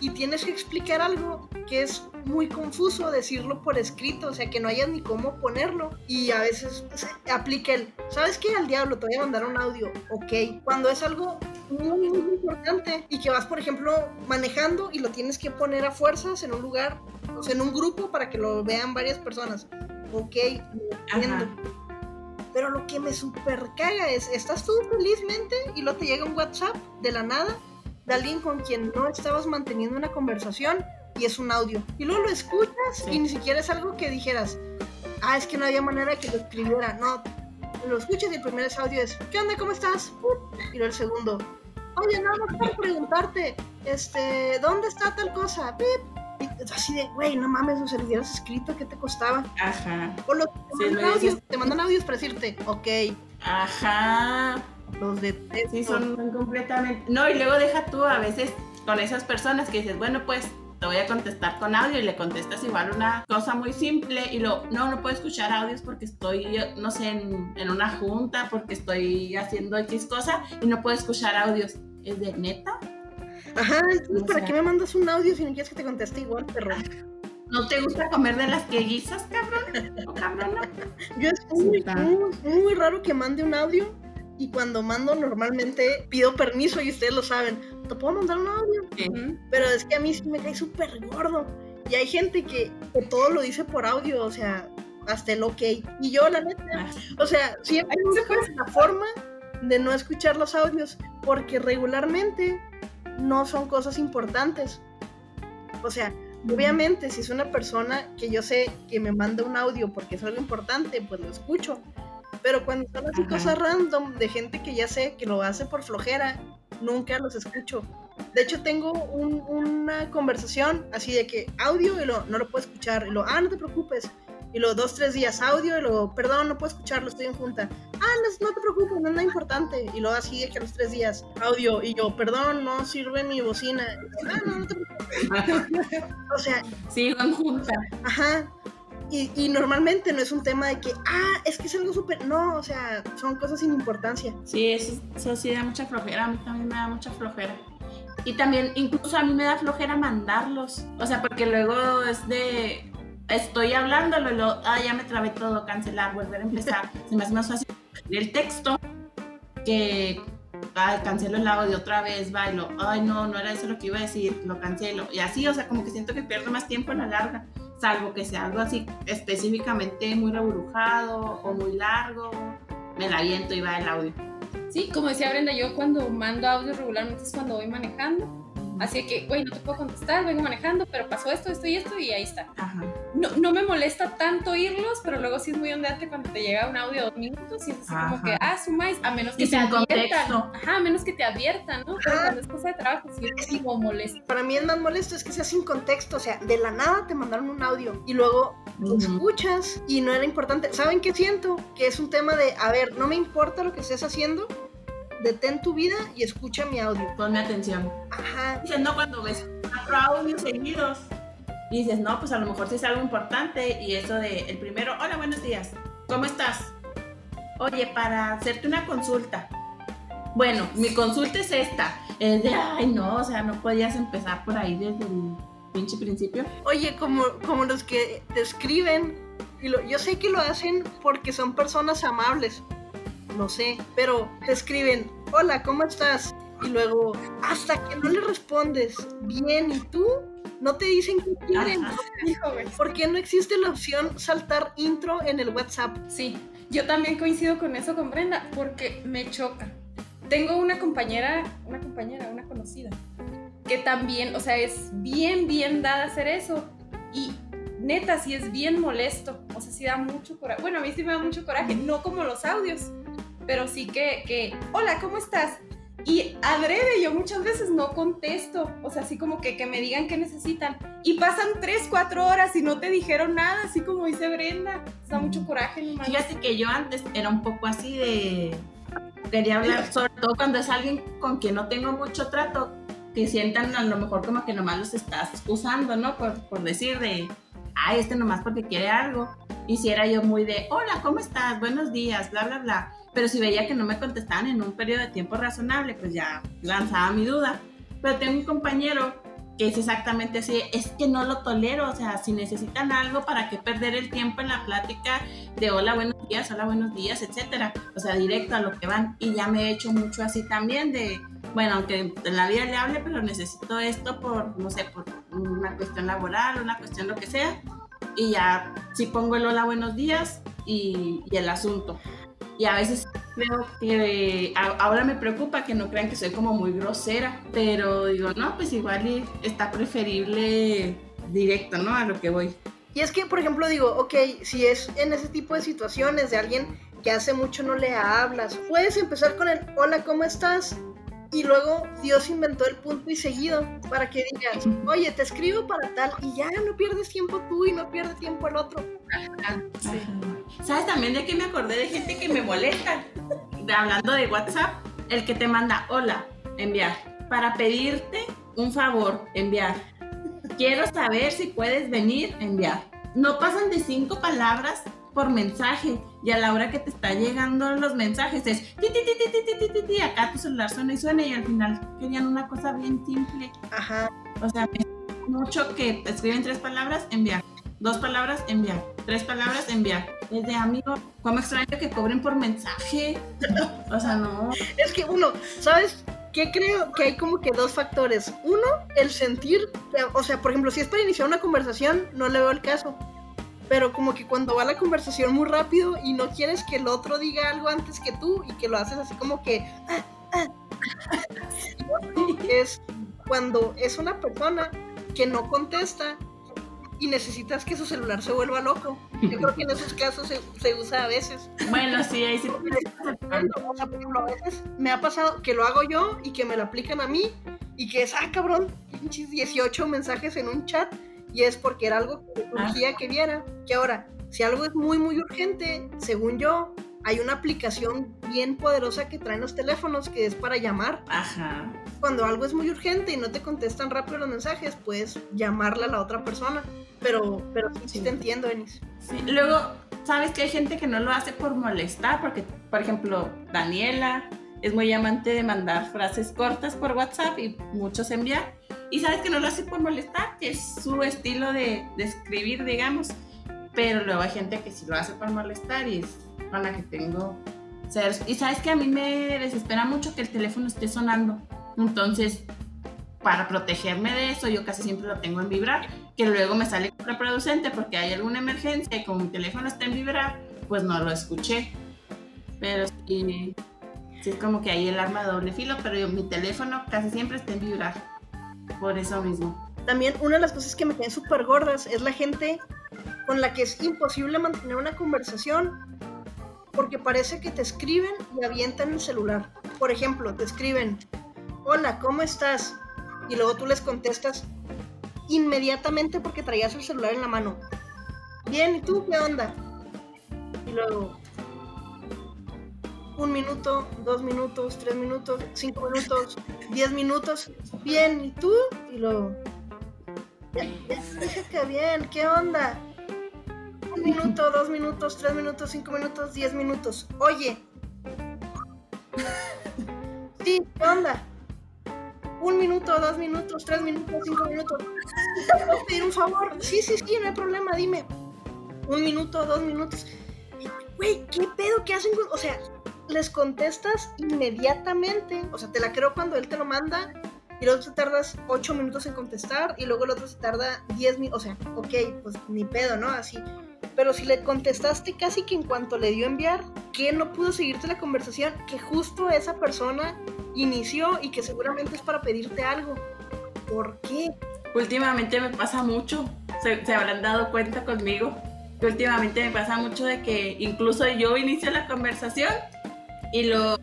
y tienes que explicar algo que es muy confuso decirlo por escrito, o sea, que no hayas ni cómo ponerlo. Y a veces se aplica el, ¿sabes qué? Al diablo, te voy a mandar un audio, ok. Cuando es algo muy, muy importante y que vas, por ejemplo, manejando y lo tienes que poner a fuerzas en un lugar, o sea, en un grupo para que lo vean varias personas, ok, entiendo. Pero lo que me super caga es, estás tú felizmente y luego te llega un WhatsApp de la nada de alguien con quien no estabas manteniendo una conversación y es un audio. Y luego lo escuchas y ni siquiera es algo que dijeras, ah, es que no había manera que lo escribiera. No, lo escuchas y el primer audio es, ¿qué onda? ¿Cómo estás? Y luego el segundo, oye, nada más para preguntarte, este, ¿dónde está tal cosa? Y así de, güey, no mames, o sea, le hubieras escrito, ¿qué te costaba? Ajá. O lo, te, mandan audios, te mandan audios para decirte, ok. Ajá. Los de Sí, son completamente. No, y luego deja tú a veces con esas personas que dices, bueno, pues te voy a contestar con audio y le contestas igual una cosa muy simple y lo, no, no puedo escuchar audios porque estoy, no sé, en, en una junta, porque estoy haciendo X cosa y no puedo escuchar audios. ¿Es de neta? Ajá, entonces, ¿para qué me mandas un audio si no quieres que te conteste igual, perro? ¿No te gusta comer de las que guisas, cabrón? ¿O cabrona? Yo es muy, muy, muy raro que mande un audio y cuando mando normalmente pido permiso y ustedes lo saben. ¿Te puedo mandar un audio? Pero es que a mí sí me cae súper gordo. Y hay gente que, todo lo dice por audio, o sea, hasta el ok. Y yo, la neta, ah. o sea, siempre busco la forma de no escuchar los audios, porque regularmente no son cosas importantes. O sea, obviamente, si es una persona que yo sé que me manda un audio porque es algo importante, pues lo escucho. Pero cuando son así cosas random de gente que ya sé que lo hace por flojera, nunca los escucho. De hecho, tengo una conversación así de que audio y lo, no lo puedo escuchar. Y lo, ah, no te preocupes. Y luego dos, tres días audio y luego, perdón, no puedo escucharlo, estoy en junta. Ah, no, no te preocupes, no es nada importante. Y luego así de que a los tres días audio y yo, perdón, no sirve mi bocina. Ah, no, no te preocupes. [LAUGHS] o sea. Sigo en junta. Ajá. Y, normalmente no es un tema de que, ah, es que es algo súper. No, o sea, son cosas sin importancia. Sí, eso, eso sí da mucha flojera. A mí también me da mucha flojera. Y también, incluso a mí me da flojera mandarlos. O sea, porque luego es de. Estoy hablándolo lo, ah, ya me trabé todo, cancelar, volver a empezar. [LAUGHS] Se me hace más fácil el texto que ay, cancelo el audio otra vez, va, y lo, ay, no, no era eso lo que iba a decir, lo cancelo. Y así, o sea, como que siento que pierdo más tiempo en la larga salvo que sea algo así específicamente muy reburujado o muy largo, me la viento y va el audio. Sí, como decía Brenda, yo cuando mando audio regularmente es cuando voy manejando Así que, güey, no te puedo contestar, vengo manejando, pero pasó esto, esto y esto y ahí está. Ajá. No, no me molesta tanto oírlos, pero luego sí es muy ondeante cuando te llega un audio de dos minutos y es así como que, ah, sumáis, a menos que te adviertan. Ajá, a menos que te adviertan, ¿no? Pero cuando es cosa de trabajo, sí es como molesto. Para mí es más molesto es que sea sin contexto, o sea, de la nada te mandaron un audio y luego lo escuchas y no era importante. ¿Saben qué siento? Que es un tema de, a ver, no me importa lo que estés haciendo, detén tu vida y escucha mi audio. Ponme atención. Ajá. Dices, no, cuando ves cuatro audios seguidos y dices, no, pues a lo mejor sí es algo importante y eso de el primero, hola, buenos días, ¿cómo estás? Oye, para hacerte una consulta. Bueno, mi consulta es esta. Es de, ay, no, o sea, no podías empezar por ahí desde el pinche principio. Oye, como, como los que te escriben, y yo sé que lo hacen porque son personas amables, no sé, pero te escriben, hola, ¿cómo estás? Y luego, hasta que no le respondes, bien, ¿y tú? No te dicen qué quieren. [LAUGHS] ¿Por qué no existe la opción saltar intro en el WhatsApp? Sí, yo también coincido con eso con Brenda, porque me choca. Tengo una compañera, una compañera, una conocida, que también, o sea, es bien, bien dada a hacer eso. Y neta, sí es bien molesto. O sea, sí da mucho coraje. Bueno, a mí sí me da mucho coraje, no como los audios, pero sí que, que hola, ¿cómo estás? Y adrede, yo muchas veces no contesto, o sea, así como que, que me digan qué necesitan. Y pasan tres, cuatro horas y no te dijeron nada, así como dice Brenda. Da mucho coraje, no Fíjate que yo antes era un poco así de... Quería hablar, sobre todo cuando es alguien con quien no tengo mucho trato, que sientan a lo mejor como que nomás los estás usando, ¿no? Por, por decir de, ay, este nomás porque quiere algo. Y si era yo muy de, hola, ¿cómo estás? Buenos días, bla, bla, bla pero si veía que no me contestaban en un periodo de tiempo razonable, pues ya lanzaba mi duda. Pero tengo un compañero que es exactamente así, es que no lo tolero, o sea, si necesitan algo, ¿para qué perder el tiempo en la plática de hola, buenos días, hola, buenos días, etcétera? O sea, directo a lo que van. Y ya me he hecho mucho así también de, bueno, aunque en la vida le hable, pero necesito esto por, no sé, por una cuestión laboral, una cuestión lo que sea. Y ya, si pongo el hola, buenos días y, y el asunto. Y a veces creo que ahora me preocupa que no crean que soy como muy grosera, pero digo, no, pues igual está preferible directo, ¿no? A lo que voy. Y es que, por ejemplo, digo, ok, si es en ese tipo de situaciones de alguien que hace mucho no le hablas, puedes empezar con el hola, ¿cómo estás? Y luego Dios inventó el punto y seguido para que digas, oye, te escribo para tal y ya no pierdes tiempo tú y no pierdes tiempo el otro. ¿Sabes también de qué me acordé de gente que me molesta? De, hablando de WhatsApp, el que te manda hola, enviar. Para pedirte un favor, enviar. Quiero saber si puedes venir, enviar. No pasan de cinco palabras por mensaje y a la hora que te está llegando los mensajes es ti, ti, ti, ti, acá tu celular suena y suena y al final querían una cosa bien simple. Ajá. O sea, mucho que escriben tres palabras, enviar. Dos palabras, enviar. Tres palabras, enviar. Es de amigo, como extraño que cobren por mensaje. o sea, no. Es que uno, ¿sabes? que creo que hay como que dos factores. Uno, el sentir, o sea, por ejemplo, si es para iniciar una conversación, no le veo el caso pero como que cuando va la conversación muy rápido y no quieres que el otro diga algo antes que tú y que lo haces así como que... Ah, ah. [LAUGHS] es cuando es una persona que no contesta y necesitas que su celular se vuelva loco. Yo creo que en esos casos se, usa a veces. Bueno, sí, ahí sí. A veces me ha pasado que lo hago yo y que me lo aplican a mí y que es, ah, cabrón, 18 mensajes en un chat y es porque era algo que urgía que viera. Que ahora, si algo es muy, muy urgente, según yo, hay una aplicación bien poderosa que traen los teléfonos que es para llamar. Ajá. Cuando algo es muy urgente y no te contestan rápido los mensajes, puedes llamarle a la otra persona. Pero, pero sí, te entiendo, Enis. Sí. Luego, sabes que hay gente que no lo hace por molestar, porque, por ejemplo, Daniela es muy amante de mandar frases cortas por WhatsApp y muchos enviar. Y sabes que no lo hace por molestar, que es su estilo de, de escribir, digamos. Pero luego hay gente que sí lo hace por molestar y es la que tengo. Y sabes que a mí me desespera mucho que el teléfono esté sonando. Entonces, para protegerme de eso, yo casi siempre lo tengo en vibrar, que luego me sale contraproducente porque hay alguna emergencia y como mi teléfono está en vibrar, pues no lo escuché. Pero sí, sí es como que hay el arma de doble filo, pero yo, mi teléfono casi siempre está en vibrar por eso mismo. También una de las cosas que me caen súper gordas es la gente con la que es imposible mantener una conversación porque parece que te escriben y avientan el celular. Por ejemplo, te escriben, hola, ¿cómo estás? Y luego tú les contestas inmediatamente porque traías el celular en la mano. Bien, ¿y tú qué onda? Y luego, un minuto, dos minutos, tres minutos, cinco minutos, diez minutos. Bien, ¿y tú? Y luego, ya, dije que bien, ¿qué onda? Un minuto, dos minutos, tres minutos, cinco minutos, diez minutos. Oye. Sí, ¿qué onda? Un minuto, dos minutos, tres minutos, cinco minutos. ¿Te puedo pedir un favor? Sí, sí, sí, no hay problema, dime. Un minuto, dos minutos. Güey, ¿qué pedo? ¿Qué hacen? O sea, les contestas inmediatamente. O sea, te la creo cuando él te lo manda y luego te tardas 8 minutos en contestar y luego el otro se tarda 10 minutos. O sea, ok, pues ni pedo, ¿no? Así. Pero si le contestaste casi que en cuanto le dio enviar, que no pudo seguirte la conversación, que justo esa persona inició y que seguramente es para pedirte algo. ¿Por qué? Últimamente me pasa mucho, se, se habrán dado cuenta conmigo, que últimamente me pasa mucho de que incluso yo inicio la conversación y lo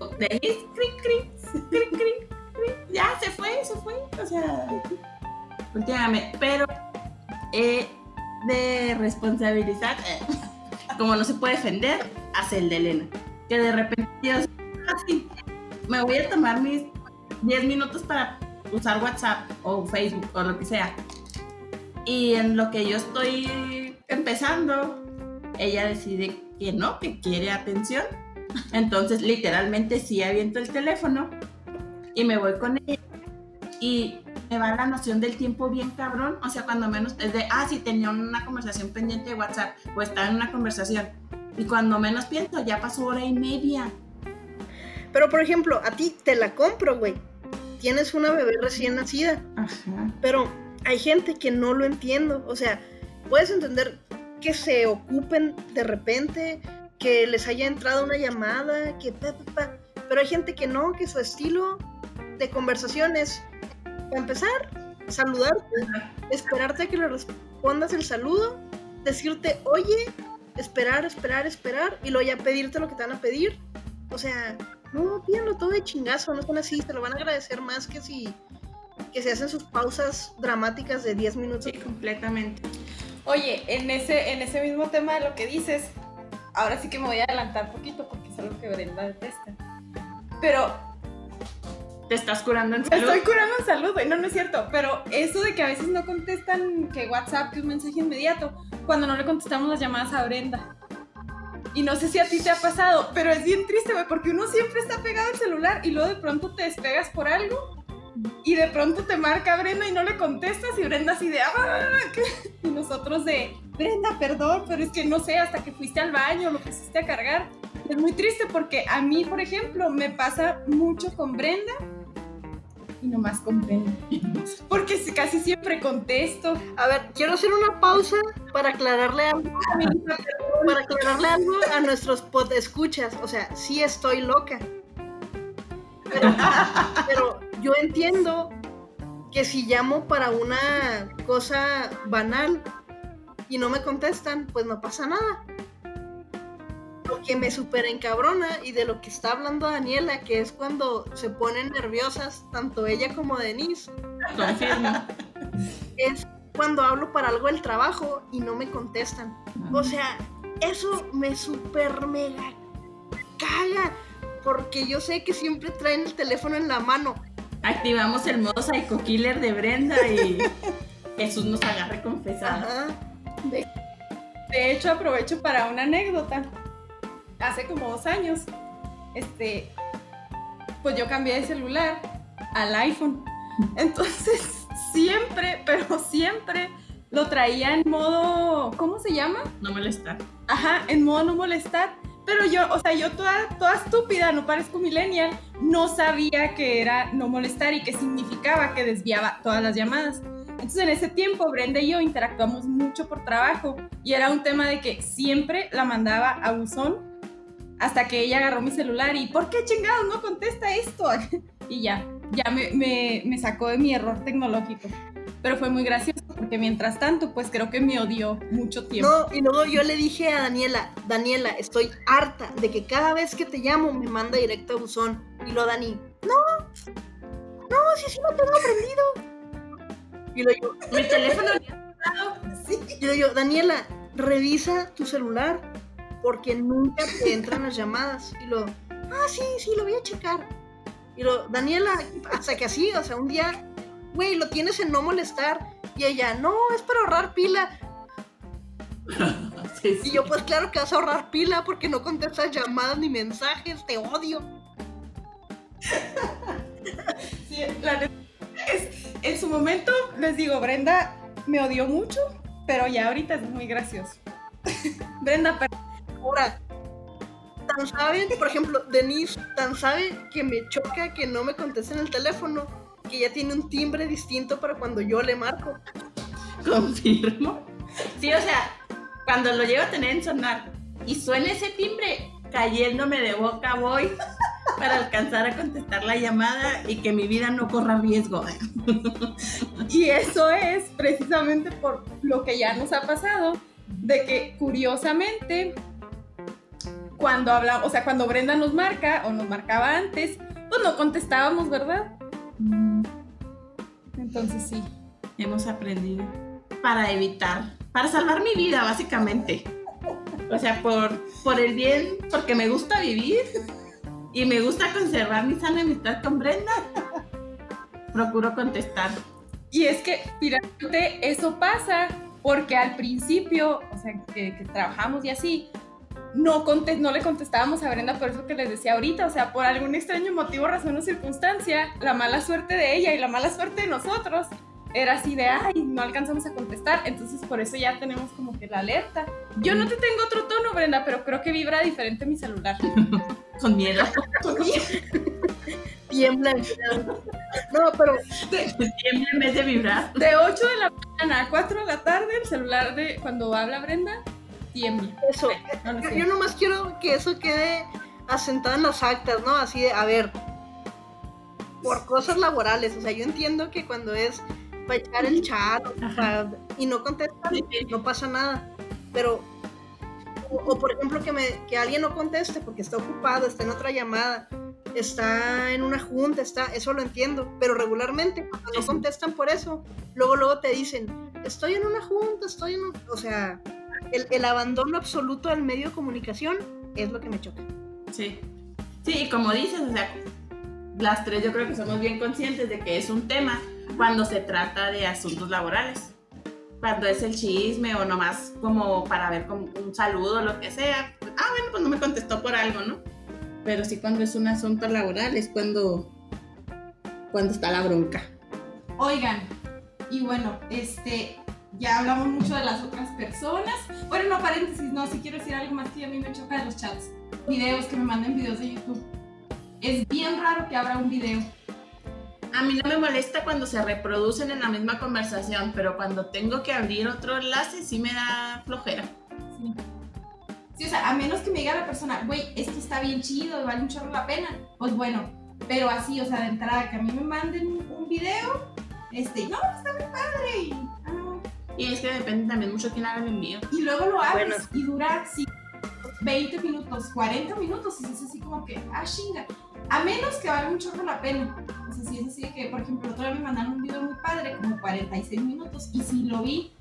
ya se fue, se fue, o sea, últimamente, pero eh, de responsabilizar, [LAUGHS] como no se puede defender, hace el de Elena, que de repente yo así, me voy a tomar mis 10 minutos para usar WhatsApp o Facebook o lo que sea. Y en lo que yo estoy empezando, ella decide que no, que quiere atención. Entonces, literalmente sí aviento el teléfono y me voy con ella. Y me va la noción del tiempo bien cabrón. O sea, cuando menos es de, ah, sí, tenía una conversación pendiente de WhatsApp o estaba en una conversación. Y cuando menos pienso, ya pasó hora y media. Pero, por ejemplo, a ti te la compro, güey. Tienes una bebé recién nacida. Ajá. Pero hay gente que no lo entiendo. O sea, puedes entender que se ocupen de repente, que les haya entrado una llamada, que pa, pa, pa. Pero hay gente que no, que su estilo de conversación es, para empezar, saludarte, esperarte a que le respondas el saludo, decirte, oye, esperar, esperar, esperar, y luego ya pedirte lo que te van a pedir. O sea, no, pídanlo todo de chingazo, no son así, te lo van a agradecer más que si que se hacen sus pausas dramáticas de 10 minutos. Sí, completamente. Oye, en ese, en ese mismo tema de lo que dices, ahora sí que me voy a adelantar poquito porque es algo que Brenda detesta. Pero Te estás curando en salud. estoy curando en salud, güey. No, no es cierto. Pero eso de que a veces no contestan que WhatsApp, que un mensaje inmediato, cuando no le contestamos las llamadas a Brenda. Y no sé si a ti te ha pasado, pero es bien triste, güey, porque uno siempre está pegado al celular y luego de pronto te despegas por algo y de pronto te marca Brenda y no le contestas y Brenda así de ¡ah! ¿qué? Y nosotros de Brenda, perdón, pero es que no sé, hasta que fuiste al baño, lo pusiste a cargar. Es muy triste porque a mí, por ejemplo, me pasa mucho con Brenda y nomás con Brenda. Porque si- casi siempre contesto. A ver, quiero hacer una pausa para aclararle algo, para aclararle algo a nuestros podescuchas. O sea, sí estoy loca. Pero yo entiendo que si llamo para una cosa banal y no me contestan, pues no pasa nada. Lo que me super encabrona y de lo que está hablando Daniela, que es cuando se ponen nerviosas, tanto ella como Denise, Confirmo. es cuando hablo para algo del trabajo y no me contestan. O sea, eso me super mega caga. Porque yo sé que siempre traen el teléfono en la mano. Activamos el modo Psycho Killer de Brenda y Jesús nos agarre confesada. De hecho, aprovecho para una anécdota. Hace como dos años, este, pues yo cambié de celular al iPhone. [LAUGHS] Entonces, siempre, pero siempre lo traía en modo, ¿cómo se llama? No molestar. Ajá, en modo no molestar. Pero yo, o sea, yo toda, toda estúpida, no parezco millennial, no sabía que era no molestar y que significaba que desviaba todas las llamadas. Entonces en ese tiempo Brenda y yo interactuamos mucho por trabajo y era un tema de que siempre la mandaba a buzón hasta que ella agarró mi celular y ¿por qué chingados no contesta esto? [LAUGHS] y ya, ya me, me, me sacó de mi error tecnológico. Pero fue muy gracioso porque mientras tanto pues creo que me odió mucho tiempo. No, y luego yo le dije a Daniela, Daniela, estoy harta de que cada vez que te llamo me manda directo a buzón. Y lo Dani, no, no, si sí lo tengo aprendido. Y lo yo, Mi teléfono y yo, Daniela, revisa tu celular porque nunca te [LAUGHS] entran las llamadas. Y lo, ah, sí, sí, lo voy a checar. Y lo, Daniela, hasta que así, o sea, un día, güey, lo tienes en no molestar. Y ella, no, es para ahorrar pila. Sí, [LAUGHS] sí. Y yo, pues claro que vas a ahorrar pila porque no contestas llamadas ni mensajes, te odio. [LAUGHS] Sí, la neta es, en su momento, les digo, Brenda me odió mucho, pero ya ahorita es muy gracioso. [LAUGHS] Brenda, per- Ahora, tan sabe, por ejemplo, Denise, tan sabe que me choca que no me contesten el teléfono, que ya tiene un timbre distinto para cuando yo le marco. Confirmo. Sí, o sea, cuando lo llevo a tener en sonar y suena ese timbre, cayéndome de boca voy para alcanzar a contestar la llamada y que mi vida no corra riesgo. [LAUGHS] Y eso es precisamente por lo que ya nos ha pasado, de que curiosamente, cuando hablamos, o sea, cuando Brenda nos marca o nos marcaba antes, pues no contestábamos, ¿verdad? Entonces sí. Hemos aprendido para evitar, para salvar mi vida, básicamente. O sea, por, por el bien, porque me gusta vivir y me gusta conservar mi sana amistad con Brenda. Procuro contestar. Y es que, finalmente, eso pasa porque al principio, o sea, que, que trabajamos y así, no, conte- no le contestábamos a Brenda por eso que les decía ahorita, o sea, por algún extraño motivo, razón o circunstancia, la mala suerte de ella y la mala suerte de nosotros era así de, ay, no alcanzamos a contestar, entonces por eso ya tenemos como que la alerta. Yo no te tengo otro tono, Brenda, pero creo que vibra diferente mi celular. [LAUGHS] Con miedo. [LAUGHS] Tiembla. No, pero Siempre en vez de vibrar. De 8 de la mañana a 4 de la tarde, el celular de cuando habla Brenda tiembla. eso. No, no Yo, yo nomás quiero que eso quede asentado en las actas, ¿no? Así de, a ver, por cosas laborales. O sea, yo entiendo que cuando es para echar el chat para- y no contestan, no pasa nada. Pero, o, o por ejemplo, que, me, que alguien no conteste porque está ocupado, está en otra llamada, está en una junta, está, eso lo entiendo. Pero regularmente, cuando no contestan por eso, luego, luego te dicen, estoy en una junta, estoy en un... O sea, el, el abandono absoluto del medio de comunicación es lo que me choca. Sí. Sí, y como dices, o sea, las tres yo creo que somos bien conscientes de que es un tema cuando se trata de asuntos laborales. Cuando es el chisme o nomás como para ver como un saludo o lo que sea. ah, bueno, pues no me contestó por algo, ¿no? Pero sí cuando es un asunto laboral es cuando, cuando está la bronca. Oigan, y bueno, este, ya hablamos mucho de las otras personas. Bueno, no, paréntesis, no, si quiero decir algo más que a mí me choca de los chats. Videos, que me manden videos de YouTube. Es bien raro que abra un video. A mí no me molesta cuando se reproducen en la misma conversación, pero cuando tengo que abrir otro enlace sí me da flojera. Sí. Sí, o sea, a menos que me diga la persona, güey, esto está bien chido, vale un chorro la pena. Pues bueno, pero así, o sea, de entrada, que a mí me manden un, un video, este, no, está muy padre. Y, ah, Y es que depende también mucho quién haga el envío. y luego lo abres Bueno. y dura sí, 20 minutos, 40 minutos, y es así como que, ah, chinga. A menos que valga un chorro la pena. O sea, si es así de que, por ejemplo, el otro día me mandaron un video muy padre, como 46 minutos, y sí lo vi.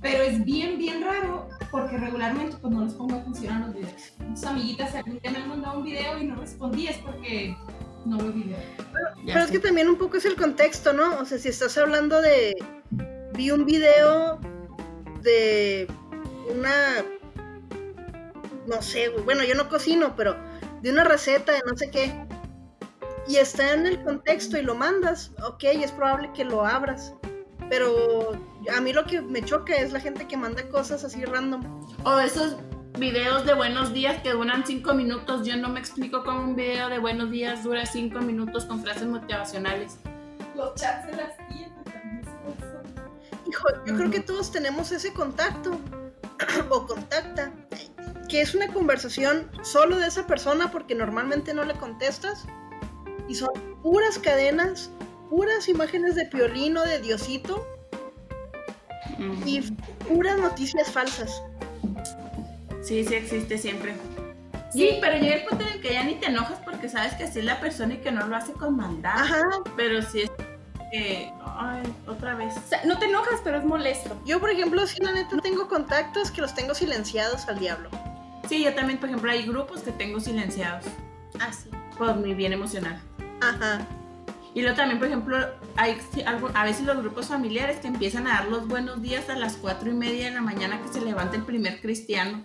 Pero es bien, bien raro, porque regularmente pues no les pongo a funcionar los videos. Sus amiguitas si algún día me han mandado un video y no respondí, es porque no veo video. Pero es que también un poco es el contexto, ¿no? O sea, si estás hablando de. Vi un video de una. No sé, bueno, yo no cocino, pero de una receta de no sé qué. Y está en el contexto y lo mandas, ok, es probable que lo abras. Pero a mí lo que me choca es la gente que manda cosas así random. O esos videos de buenos días que duran cinco minutos. Yo no me explico cómo un video de buenos días dura cinco minutos con frases motivacionales. Los chats de las tías también son- Hijo, yo creo que todos tenemos ese contacto [CLEARS THROAT] o contacta, que es una conversación solo de esa persona porque normalmente no le contestas y son puras cadenas, puras imágenes de Piolín o de Diosito y puras noticias falsas. Sí, sí existe siempre. Sí, pero llega el punto en el que ya ni te enojas porque sabes que así es la persona y que no lo hace con maldad. Ajá, Pero sí es que, ay, otra vez. O sea, no te enojas, pero es molesto. yo por ejemplo, sí, la neta tengo contactos que los tengo silenciados al diablo. Sí, yo también, por ejemplo, hay grupos que tengo silenciados Ah, sí. Por mi bien emocional. Ajá. Y luego también, por ejemplo, hay a veces los grupos familiares que empiezan a dar los buenos días a las cuatro y media de la mañana que se levanta el primer cristiano.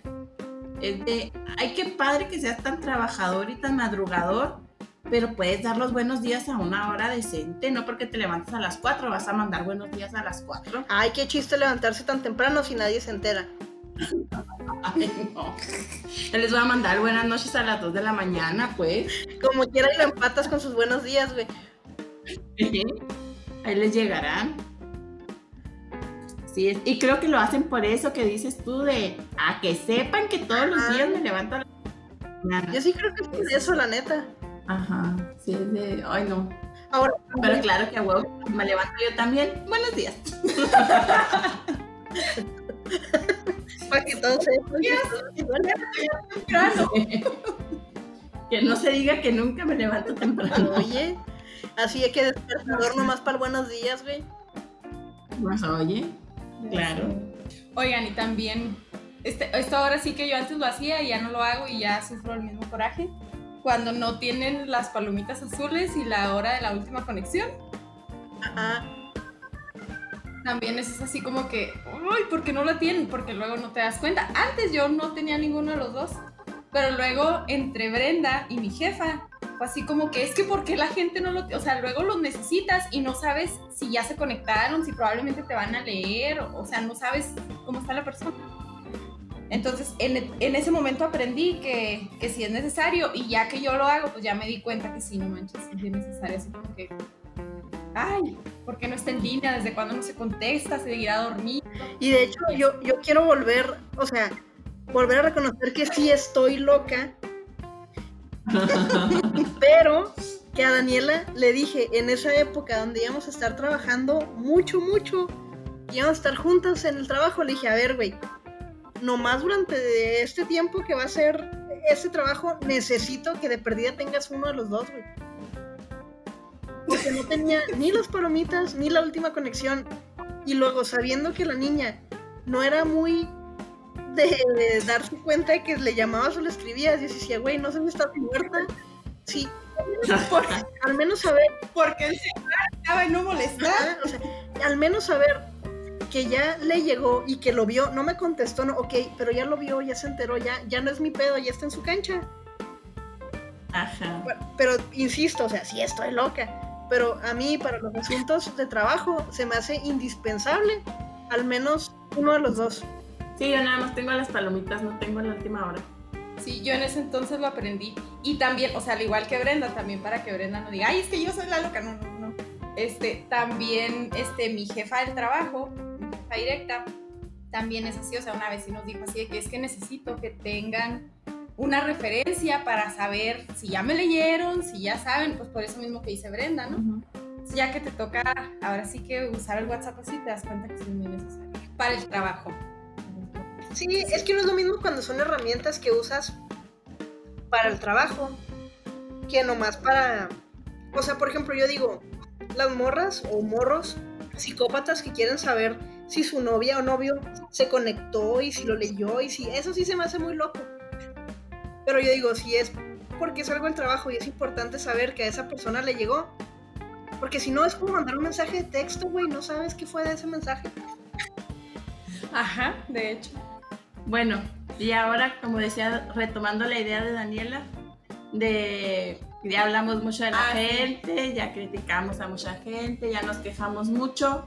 Es de, ay, qué padre que seas tan trabajador y tan madrugador, pero puedes dar los buenos días a una hora decente, no porque te levantes a las cuatro, vas a mandar buenos días a las cuatro. Ay, qué chiste levantarse tan temprano si nadie se entera. Ay, no. Les voy a mandar buenas noches a las 2 de la mañana, pues. Como quiera y lo empatas con sus buenos días, güey. [LAUGHS] Ahí les llegarán. Sí, y creo que lo hacen por eso que dices tú de a que sepan que todos los días me levanto a la mañana. Yo sí creo que es por eso, la neta. Ajá, sí, es de, ay no. Ahora, Pero claro que a huevo me levanto yo también. Buenos días. [LAUGHS] para que Temprano. [LAUGHS] [LAUGHS] no se diga que nunca me levanto temprano. [LAUGHS] Oye, así es que despertador nomás para el buenos días, güey. Pues oye, claro. Oigan, y también, este, esto ahora sí que yo antes lo hacía y ya no lo hago y ya sufro el mismo coraje. Cuando no tienen las palomitas azules y la hora de la última conexión, Ajá. También es así como que, uy, ¿por qué no la tienen? Porque luego no te das cuenta. Antes yo no tenía ninguno de los dos, pero luego entre Brenda y mi jefa, fue así como que es que ¿por qué la gente no lo, o sea, luego los necesitas y no sabes si ya se conectaron, si probablemente te van a leer, o, o sea, no sabes cómo está la persona. Entonces, en, en ese momento aprendí que, que si es necesario y ya que yo lo hago, pues ya me di cuenta que sí, no manches, es necesario, así como que, ay, ¿por qué no está en línea? ¿Desde cuándo no se contesta? ¿Se irá a dormir? Y de hecho, yo, yo quiero volver, o sea, volver a reconocer que sí estoy loca, [LAUGHS] pero que a Daniela le dije en esa época donde íbamos a estar trabajando mucho, mucho, y íbamos a estar juntas en el trabajo, le dije, a ver, güey, nomás durante este tiempo que va a ser este trabajo, necesito que de perdida tengas uno de los dos, güey. Porque no tenía ni las palomitas ni la última conexión. Y luego, sabiendo que la niña no era muy de darse cuenta de que le llamabas o le escribías, y decía, güey, no sé si estás muerta. Sí, por- al menos saber, Porque el celular estaba en no molestar. o sea, al menos saber que ya le llegó y que lo vio, no me contestó, no, ok, pero ya lo vio, ya se enteró, ya, ya no es mi pedo, ya está en su cancha. Ajá. Bueno, Pero insisto, o sea, sí estoy loca. Pero a mí, para los asuntos de trabajo, se me hace indispensable al menos uno de los dos. Sí, yo nada más tengo las palomitas, no tengo la última hora. Sí, yo en ese entonces lo aprendí. Y también, o sea, al igual que Brenda, también para que Brenda no diga, ay, es que yo soy la loca. No, no, no. Este, también, este, mi jefa del trabajo, mi jefa directa, también es así. O sea, una vez sí nos dijo así de que es que necesito que tengan una referencia para saber si ya me leyeron, si ya saben, pues por eso mismo que dice Brenda, ¿no? Ya que te toca, ahora sí que usar el WhatsApp así, te das cuenta que sí es muy necesario. Para el trabajo. Sí, es que no es lo mismo cuando son herramientas que usas para el trabajo que nomás para... O sea, por ejemplo, yo digo, las morras o morros psicópatas que quieren saber si su novia o novio se conectó y si lo leyó y si... Eso sí se me hace muy loco. Pero yo digo, si es porque es algo del trabajo y es importante saber que a esa persona le llegó. Porque si no es como mandar un mensaje de texto, güey, no sabes qué fue de ese mensaje. Ajá, de hecho. Bueno, y ahora, como decía, retomando la idea de Daniela, de ya hablamos mucho de la Ah, sí. gente, ya criticamos a mucha gente, ya nos quejamos mucho.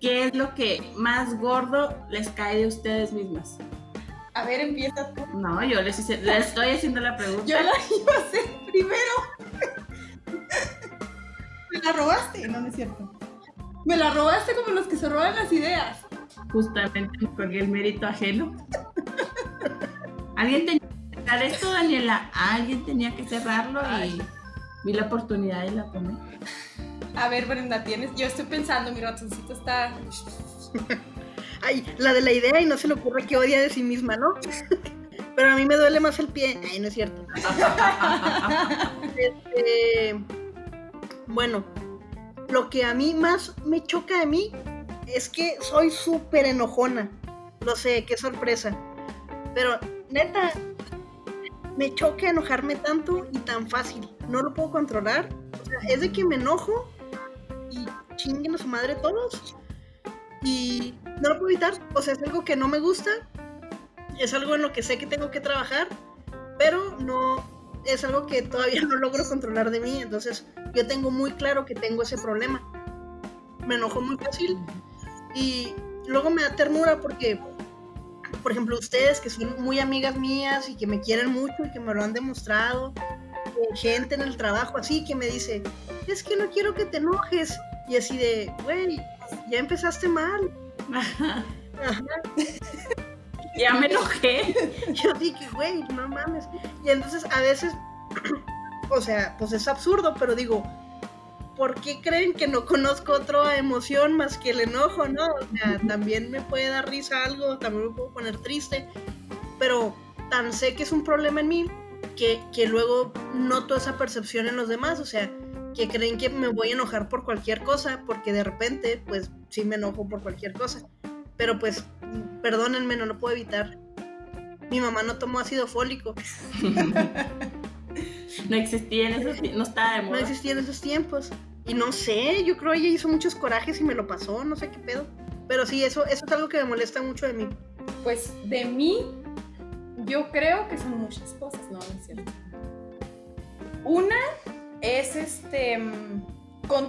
¿Qué es lo que más gordo les cae de ustedes mismas? A ver, empieza tú. No, yo les, hice- les estoy haciendo la pregunta. Yo la [LAUGHS] iba a hacer primero. Me la robaste. No, no es cierto. Me la robaste como los que se roban las ideas. Justamente me colgué el mérito ajeno. [LAUGHS] Alguien tenía que cerrar esto, Daniela. Alguien tenía que cerrarlo y vi la oportunidad y la tomé. A ver, Brenda, tienes. Yo estoy pensando, mi ratoncito está. Ay, la de la idea y no se le ocurre que odia de sí misma, ¿no? [LAUGHS] Pero a mí me duele más el pie. Ay, no es cierto. [LAUGHS] Este, bueno, lo que a mí más me choca de mí es que soy súper enojona. Lo sé, qué sorpresa. Pero, neta, me choca enojarme tanto y tan fácil. No lo puedo controlar. O sea, es de que me enojo y chinguen a su madre todos. Y no lo puedo evitar. O sea, es algo que no me gusta. Es algo en lo que sé que tengo que trabajar. Pero no es algo que todavía no logro controlar de mí. Entonces, yo tengo muy claro que tengo ese problema. Me enojo muy fácil. Y luego me da ternura porque por ejemplo, ustedes que son muy amigas mías y que me quieren mucho y que me lo han demostrado, eh, gente en el trabajo así que me dice, es que no quiero que te enojes. Y así de, güey, ya empezaste mal. Ajá. ya me enojé. [LAUGHS] Yo dije, güey, no mames. Y entonces a veces, [CLEARS THROAT] o sea, pues es absurdo, pero digo, ¿por qué creen que no conozco otra emoción más que el enojo, no? O sea, también me puede dar risa algo, también me puedo poner triste, pero tan sé que es un problema en mí que, que luego noto esa percepción en los demás, o sea, que creen que me voy a enojar por cualquier cosa, porque de repente, pues sí me enojo por cualquier cosa. Pero pues, perdónenme, no lo puedo evitar. Mi mamá no tomó ácido fólico. [LAUGHS] no existía en esos no estaba de moda. No existía en esos tiempos. Y no sé, yo creo que ella hizo muchos corajes y me lo pasó, no sé qué pedo. Pero sí, eso, eso es algo que me molesta mucho de mí. Pues de mí, yo creo que son muchas cosas, ¿no? es cierto. Una es este,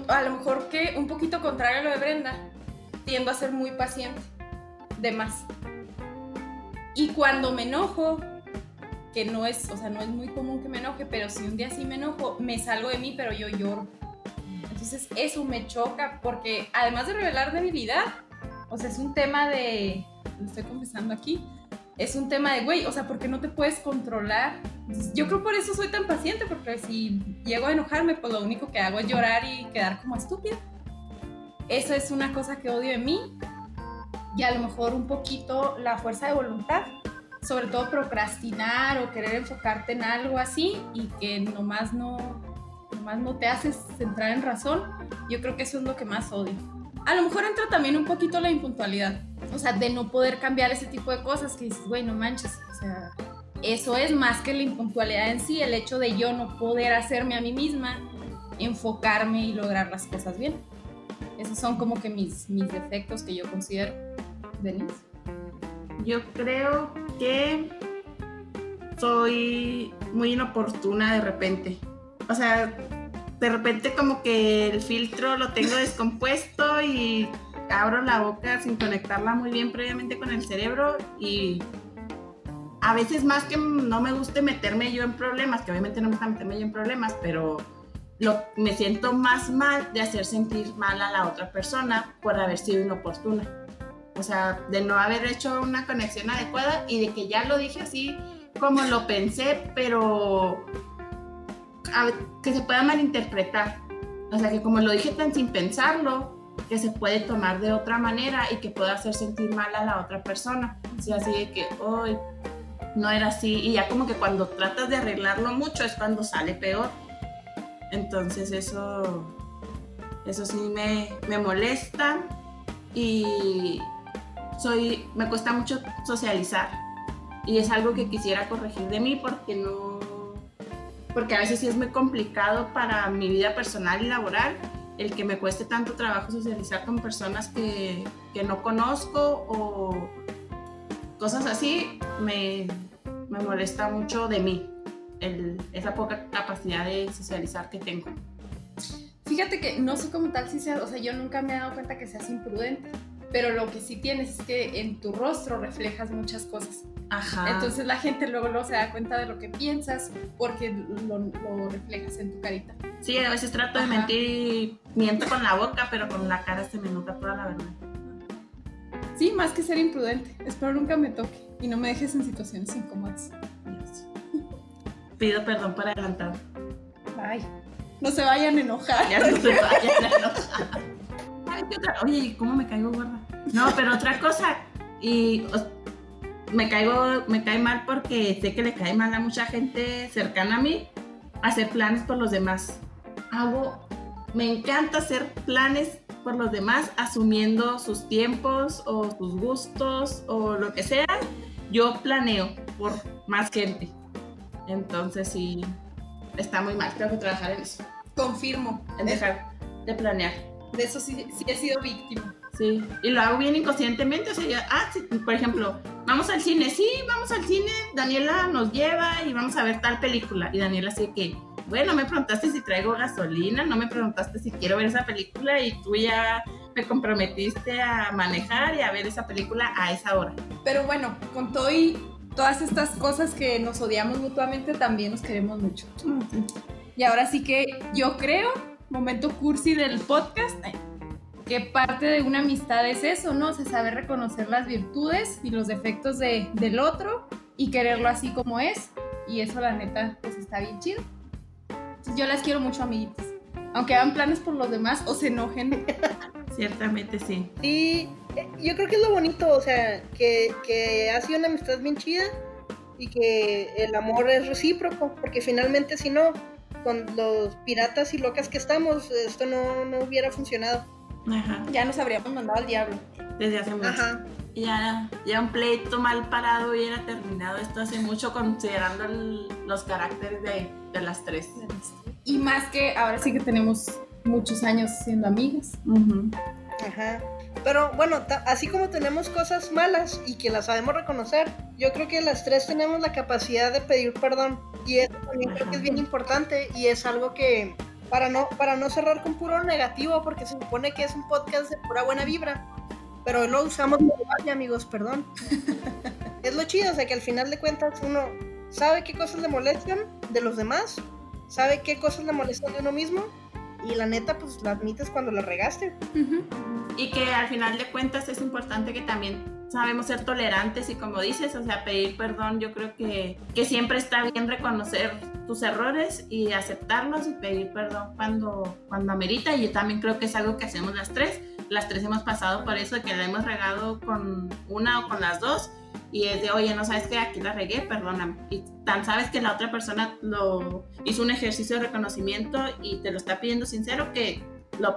a lo mejor que un poquito contrario a lo de Brenda, tiendo a ser muy paciente, de más. Y cuando me enojo, que no es, o sea, no es muy común que me enoje, pero si un día sí me enojo, me salgo de mí, pero yo lloro. Entonces eso me choca porque además de revelar debilidad, o sea, es un tema de, lo estoy confesando aquí, es un tema de, güey, o sea, porque no te puedes controlar. Yo creo por eso soy tan paciente, porque si llego a enojarme, pues lo único que hago es llorar y quedar como estúpida. Eso es una cosa que odio en mí. Y a lo mejor un poquito la fuerza de voluntad sobre todo procrastinar o querer enfocarte en algo así y que nomás no, nomás no te haces centrar en razón, yo creo que eso es lo que más odio. A lo mejor entra también un poquito la impuntualidad, o sea, de no poder cambiar ese tipo de cosas que dices, güey, no manches, o sea, eso es más que la impuntualidad en sí, el hecho de yo no poder hacerme a mí misma, enfocarme y lograr las cosas bien. Esos son como que mis, mis defectos que yo considero. Denise. Yo creo que soy muy inoportuna de repente. O sea, de repente como que el filtro lo tengo descompuesto y abro la boca sin conectarla muy bien previamente con el cerebro y a veces más que no me guste meterme yo en problemas, que obviamente no me gusta meterme yo en problemas, pero lo, me siento más mal de hacer sentir mal a la otra persona por haber sido inoportuna. O sea, de no haber hecho una conexión adecuada y de que ya lo dije así como lo pensé, pero que se pueda malinterpretar. O sea, que como lo dije tan sin pensarlo, que se puede tomar de otra manera y que pueda hacer sentir mal a la otra persona. Sea, así de que, hoy no era así. Y ya como que cuando tratas de arreglarlo mucho es cuando sale peor. Entonces eso, eso sí me, me molesta. Y, soy, me cuesta mucho socializar y es algo que quisiera corregir de mí porque no, porque a veces sí es muy complicado para mi vida personal y laboral el que me cueste tanto trabajo socializar con personas que, que no conozco o cosas así, me, me molesta mucho de mí, el, esa poca capacidad de socializar que tengo. Fíjate que no sé cómo tal si sea, o sea, yo nunca me he dado cuenta que seas imprudente pero lo que sí tienes es que en tu rostro reflejas muchas cosas. Ajá. Entonces la gente luego, luego se da cuenta de lo que piensas porque lo, reflejas en tu carita. Sí, a veces trato de mentir, miento con la boca, pero con la cara se me nota toda la verdad. Sí, más que ser imprudente. Espero nunca me toque y no me dejes en situaciones incómodas. Pido perdón por adelantado. Ay, no se vayan a enojar. Ya no se vayan a [LAUGHS] enojar. Oye, ¿cómo me caigo gorda? No, pero otra cosa, y me caigo, me cae mal porque sé que le cae mal a mucha gente cercana a mí hacer planes por los demás. Hago, me encanta hacer planes por los demás, asumiendo sus tiempos o sus gustos o lo que sea. Yo planeo por más gente. Entonces sí, está muy mal, tengo que trabajar en eso. Confirmo. En dejar de planear de eso sí, sí he sido víctima. Sí, y lo hago bien inconscientemente, o sea, ah, sí, por ejemplo, vamos al cine, sí, vamos al cine, Daniela nos lleva y vamos a ver tal película, y Daniela así que, bueno, me preguntaste si traigo gasolina, no me preguntaste si quiero ver esa película, y tú ya te comprometiste a manejar y a ver esa película a esa hora. Pero bueno, con todo y todas estas cosas que nos odiamos mutuamente, también nos queremos mucho. Y ahora sí que yo creo, momento cursi del podcast, eh, que parte de una amistad es eso, ¿no? Se sabe reconocer las virtudes y los defectos de, del otro y quererlo así como es. Y eso, la neta, pues está bien chido. Entonces, yo las quiero mucho, amiguitos. Aunque hagan planes por los demás o se enojen. [LAUGHS] Ciertamente sí. Sí, eh, yo creo que es lo bonito, o sea, que, que ha sido una amistad bien chida y que el amor es recíproco, porque finalmente si no, con los piratas y locas que estamos, esto no, no hubiera funcionado. Ajá. Ya nos habríamos mandado al diablo. Desde hace mucho. Ajá. Ya, ya un pleito mal parado hubiera terminado esto hace mucho considerando el- los caracteres de, de las tres. Y más que ahora sí que tenemos muchos años siendo amigas. Ajá. Pero bueno, así como tenemos cosas malas y que las sabemos reconocer, yo creo que las tres tenemos la capacidad de pedir perdón. Y eso también creo que es bien importante y es algo que, para no, para no cerrar con puro negativo, porque se supone que es un podcast de pura buena vibra, pero lo usamos base, amigos, perdón. es lo chido, o sea que al final de cuentas uno sabe qué cosas le molestan de los demás, sabe qué cosas le molestan de uno mismo. Y la neta, pues la admites cuando la regaste. Y que al final de cuentas es importante que también sabemos ser tolerantes y como dices, o sea, pedir perdón, yo creo que, que siempre está bien reconocer tus errores y aceptarlos y pedir perdón cuando, cuando amerita. Y yo también creo que es algo que hacemos las tres. Las tres hemos pasado por eso, de que la hemos regado con una o con las dos. Y es de, oye, no sabes que aquí la regué, perdóname. Y tan sabes que la otra persona lo hizo un ejercicio de reconocimiento y te lo está pidiendo sincero que lo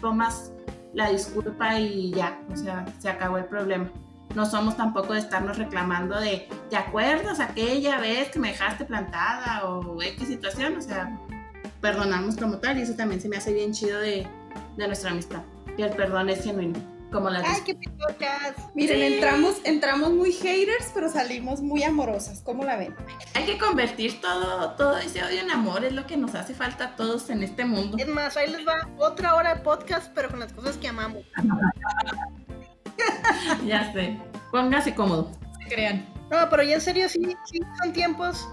tomas la disculpa y ya, o sea, se acabó el problema. No somos tampoco de estarnos reclamando de, ¿te acuerdas aquella vez que me dejaste plantada o X situación? O sea, perdonamos como tal y eso también se me hace bien chido de, de nuestra amistad. Que el perdón es genuino, como las ¡Ay, qué! Miren, Sí. entramos, entramos muy haters, pero salimos muy amorosas. ¿Cómo la ven? Hay que convertir todo, todo ese odio en amor, es lo que nos hace falta a todos en este mundo. Es más, ahí les va otra hora de podcast, pero con las cosas que amamos. [LAUGHS] Ya sé. Póngase cómodo. Se crean. No, pero ya en serio, sí, sí son tiempos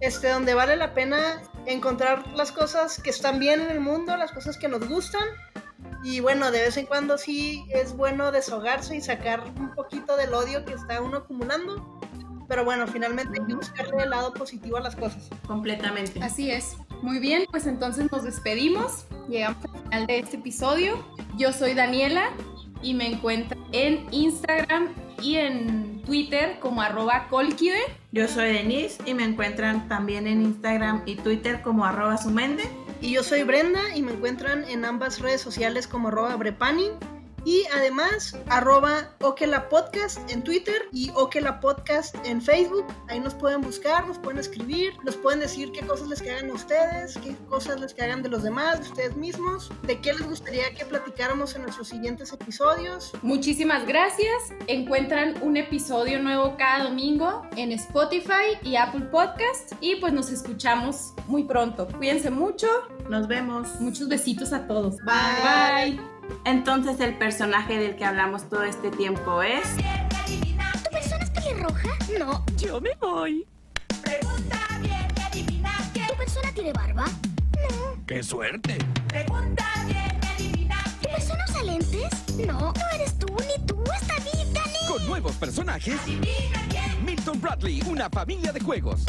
este, donde vale la pena encontrar las cosas que están bien en el mundo, las cosas que nos gustan. Y bueno, de vez en cuando sí es bueno deshogarse y sacar un poquito del odio que está uno acumulando. Pero bueno, finalmente hay que buscarle el lado positivo a las cosas. Completamente. Así es. Muy bien, pues entonces nos despedimos. Llegamos al final de este episodio. Yo soy Daniela y me encuentro en Instagram y en Twitter como arroba colquide. Yo soy Denise y me encuentran también en Instagram y Twitter como arroba sumende. Y yo soy Brenda y me encuentran en ambas redes sociales como brepani. Y además, arroba Okela Podcast en Twitter y Okela Podcast en Facebook. Ahí nos pueden buscar, nos pueden escribir, nos pueden decir qué cosas les cagan a ustedes, qué cosas les cagan de los demás, de ustedes mismos, de qué les gustaría que platicáramos en nuestros siguientes episodios. Muchísimas gracias. Encuentran un episodio nuevo cada domingo en Spotify y Apple Podcast. Y pues nos escuchamos muy pronto. Cuídense mucho. Nos vemos. Muchos besitos a todos. Bye. Bye. Entonces el personaje del que hablamos todo este tiempo es... ¿Tu persona es pelirroja? No. Yo me voy. Pregunta bien y adivina quién. ¿Tu persona tiene barba? ¡Qué suerte! Pregunta bien y adivina quién. ¿Tu persona usa lentes? No. No eres tú ni tú. Está bien, Dani. Con nuevos personajes, Adivina quién. Milton Bradley, una familia de juegos.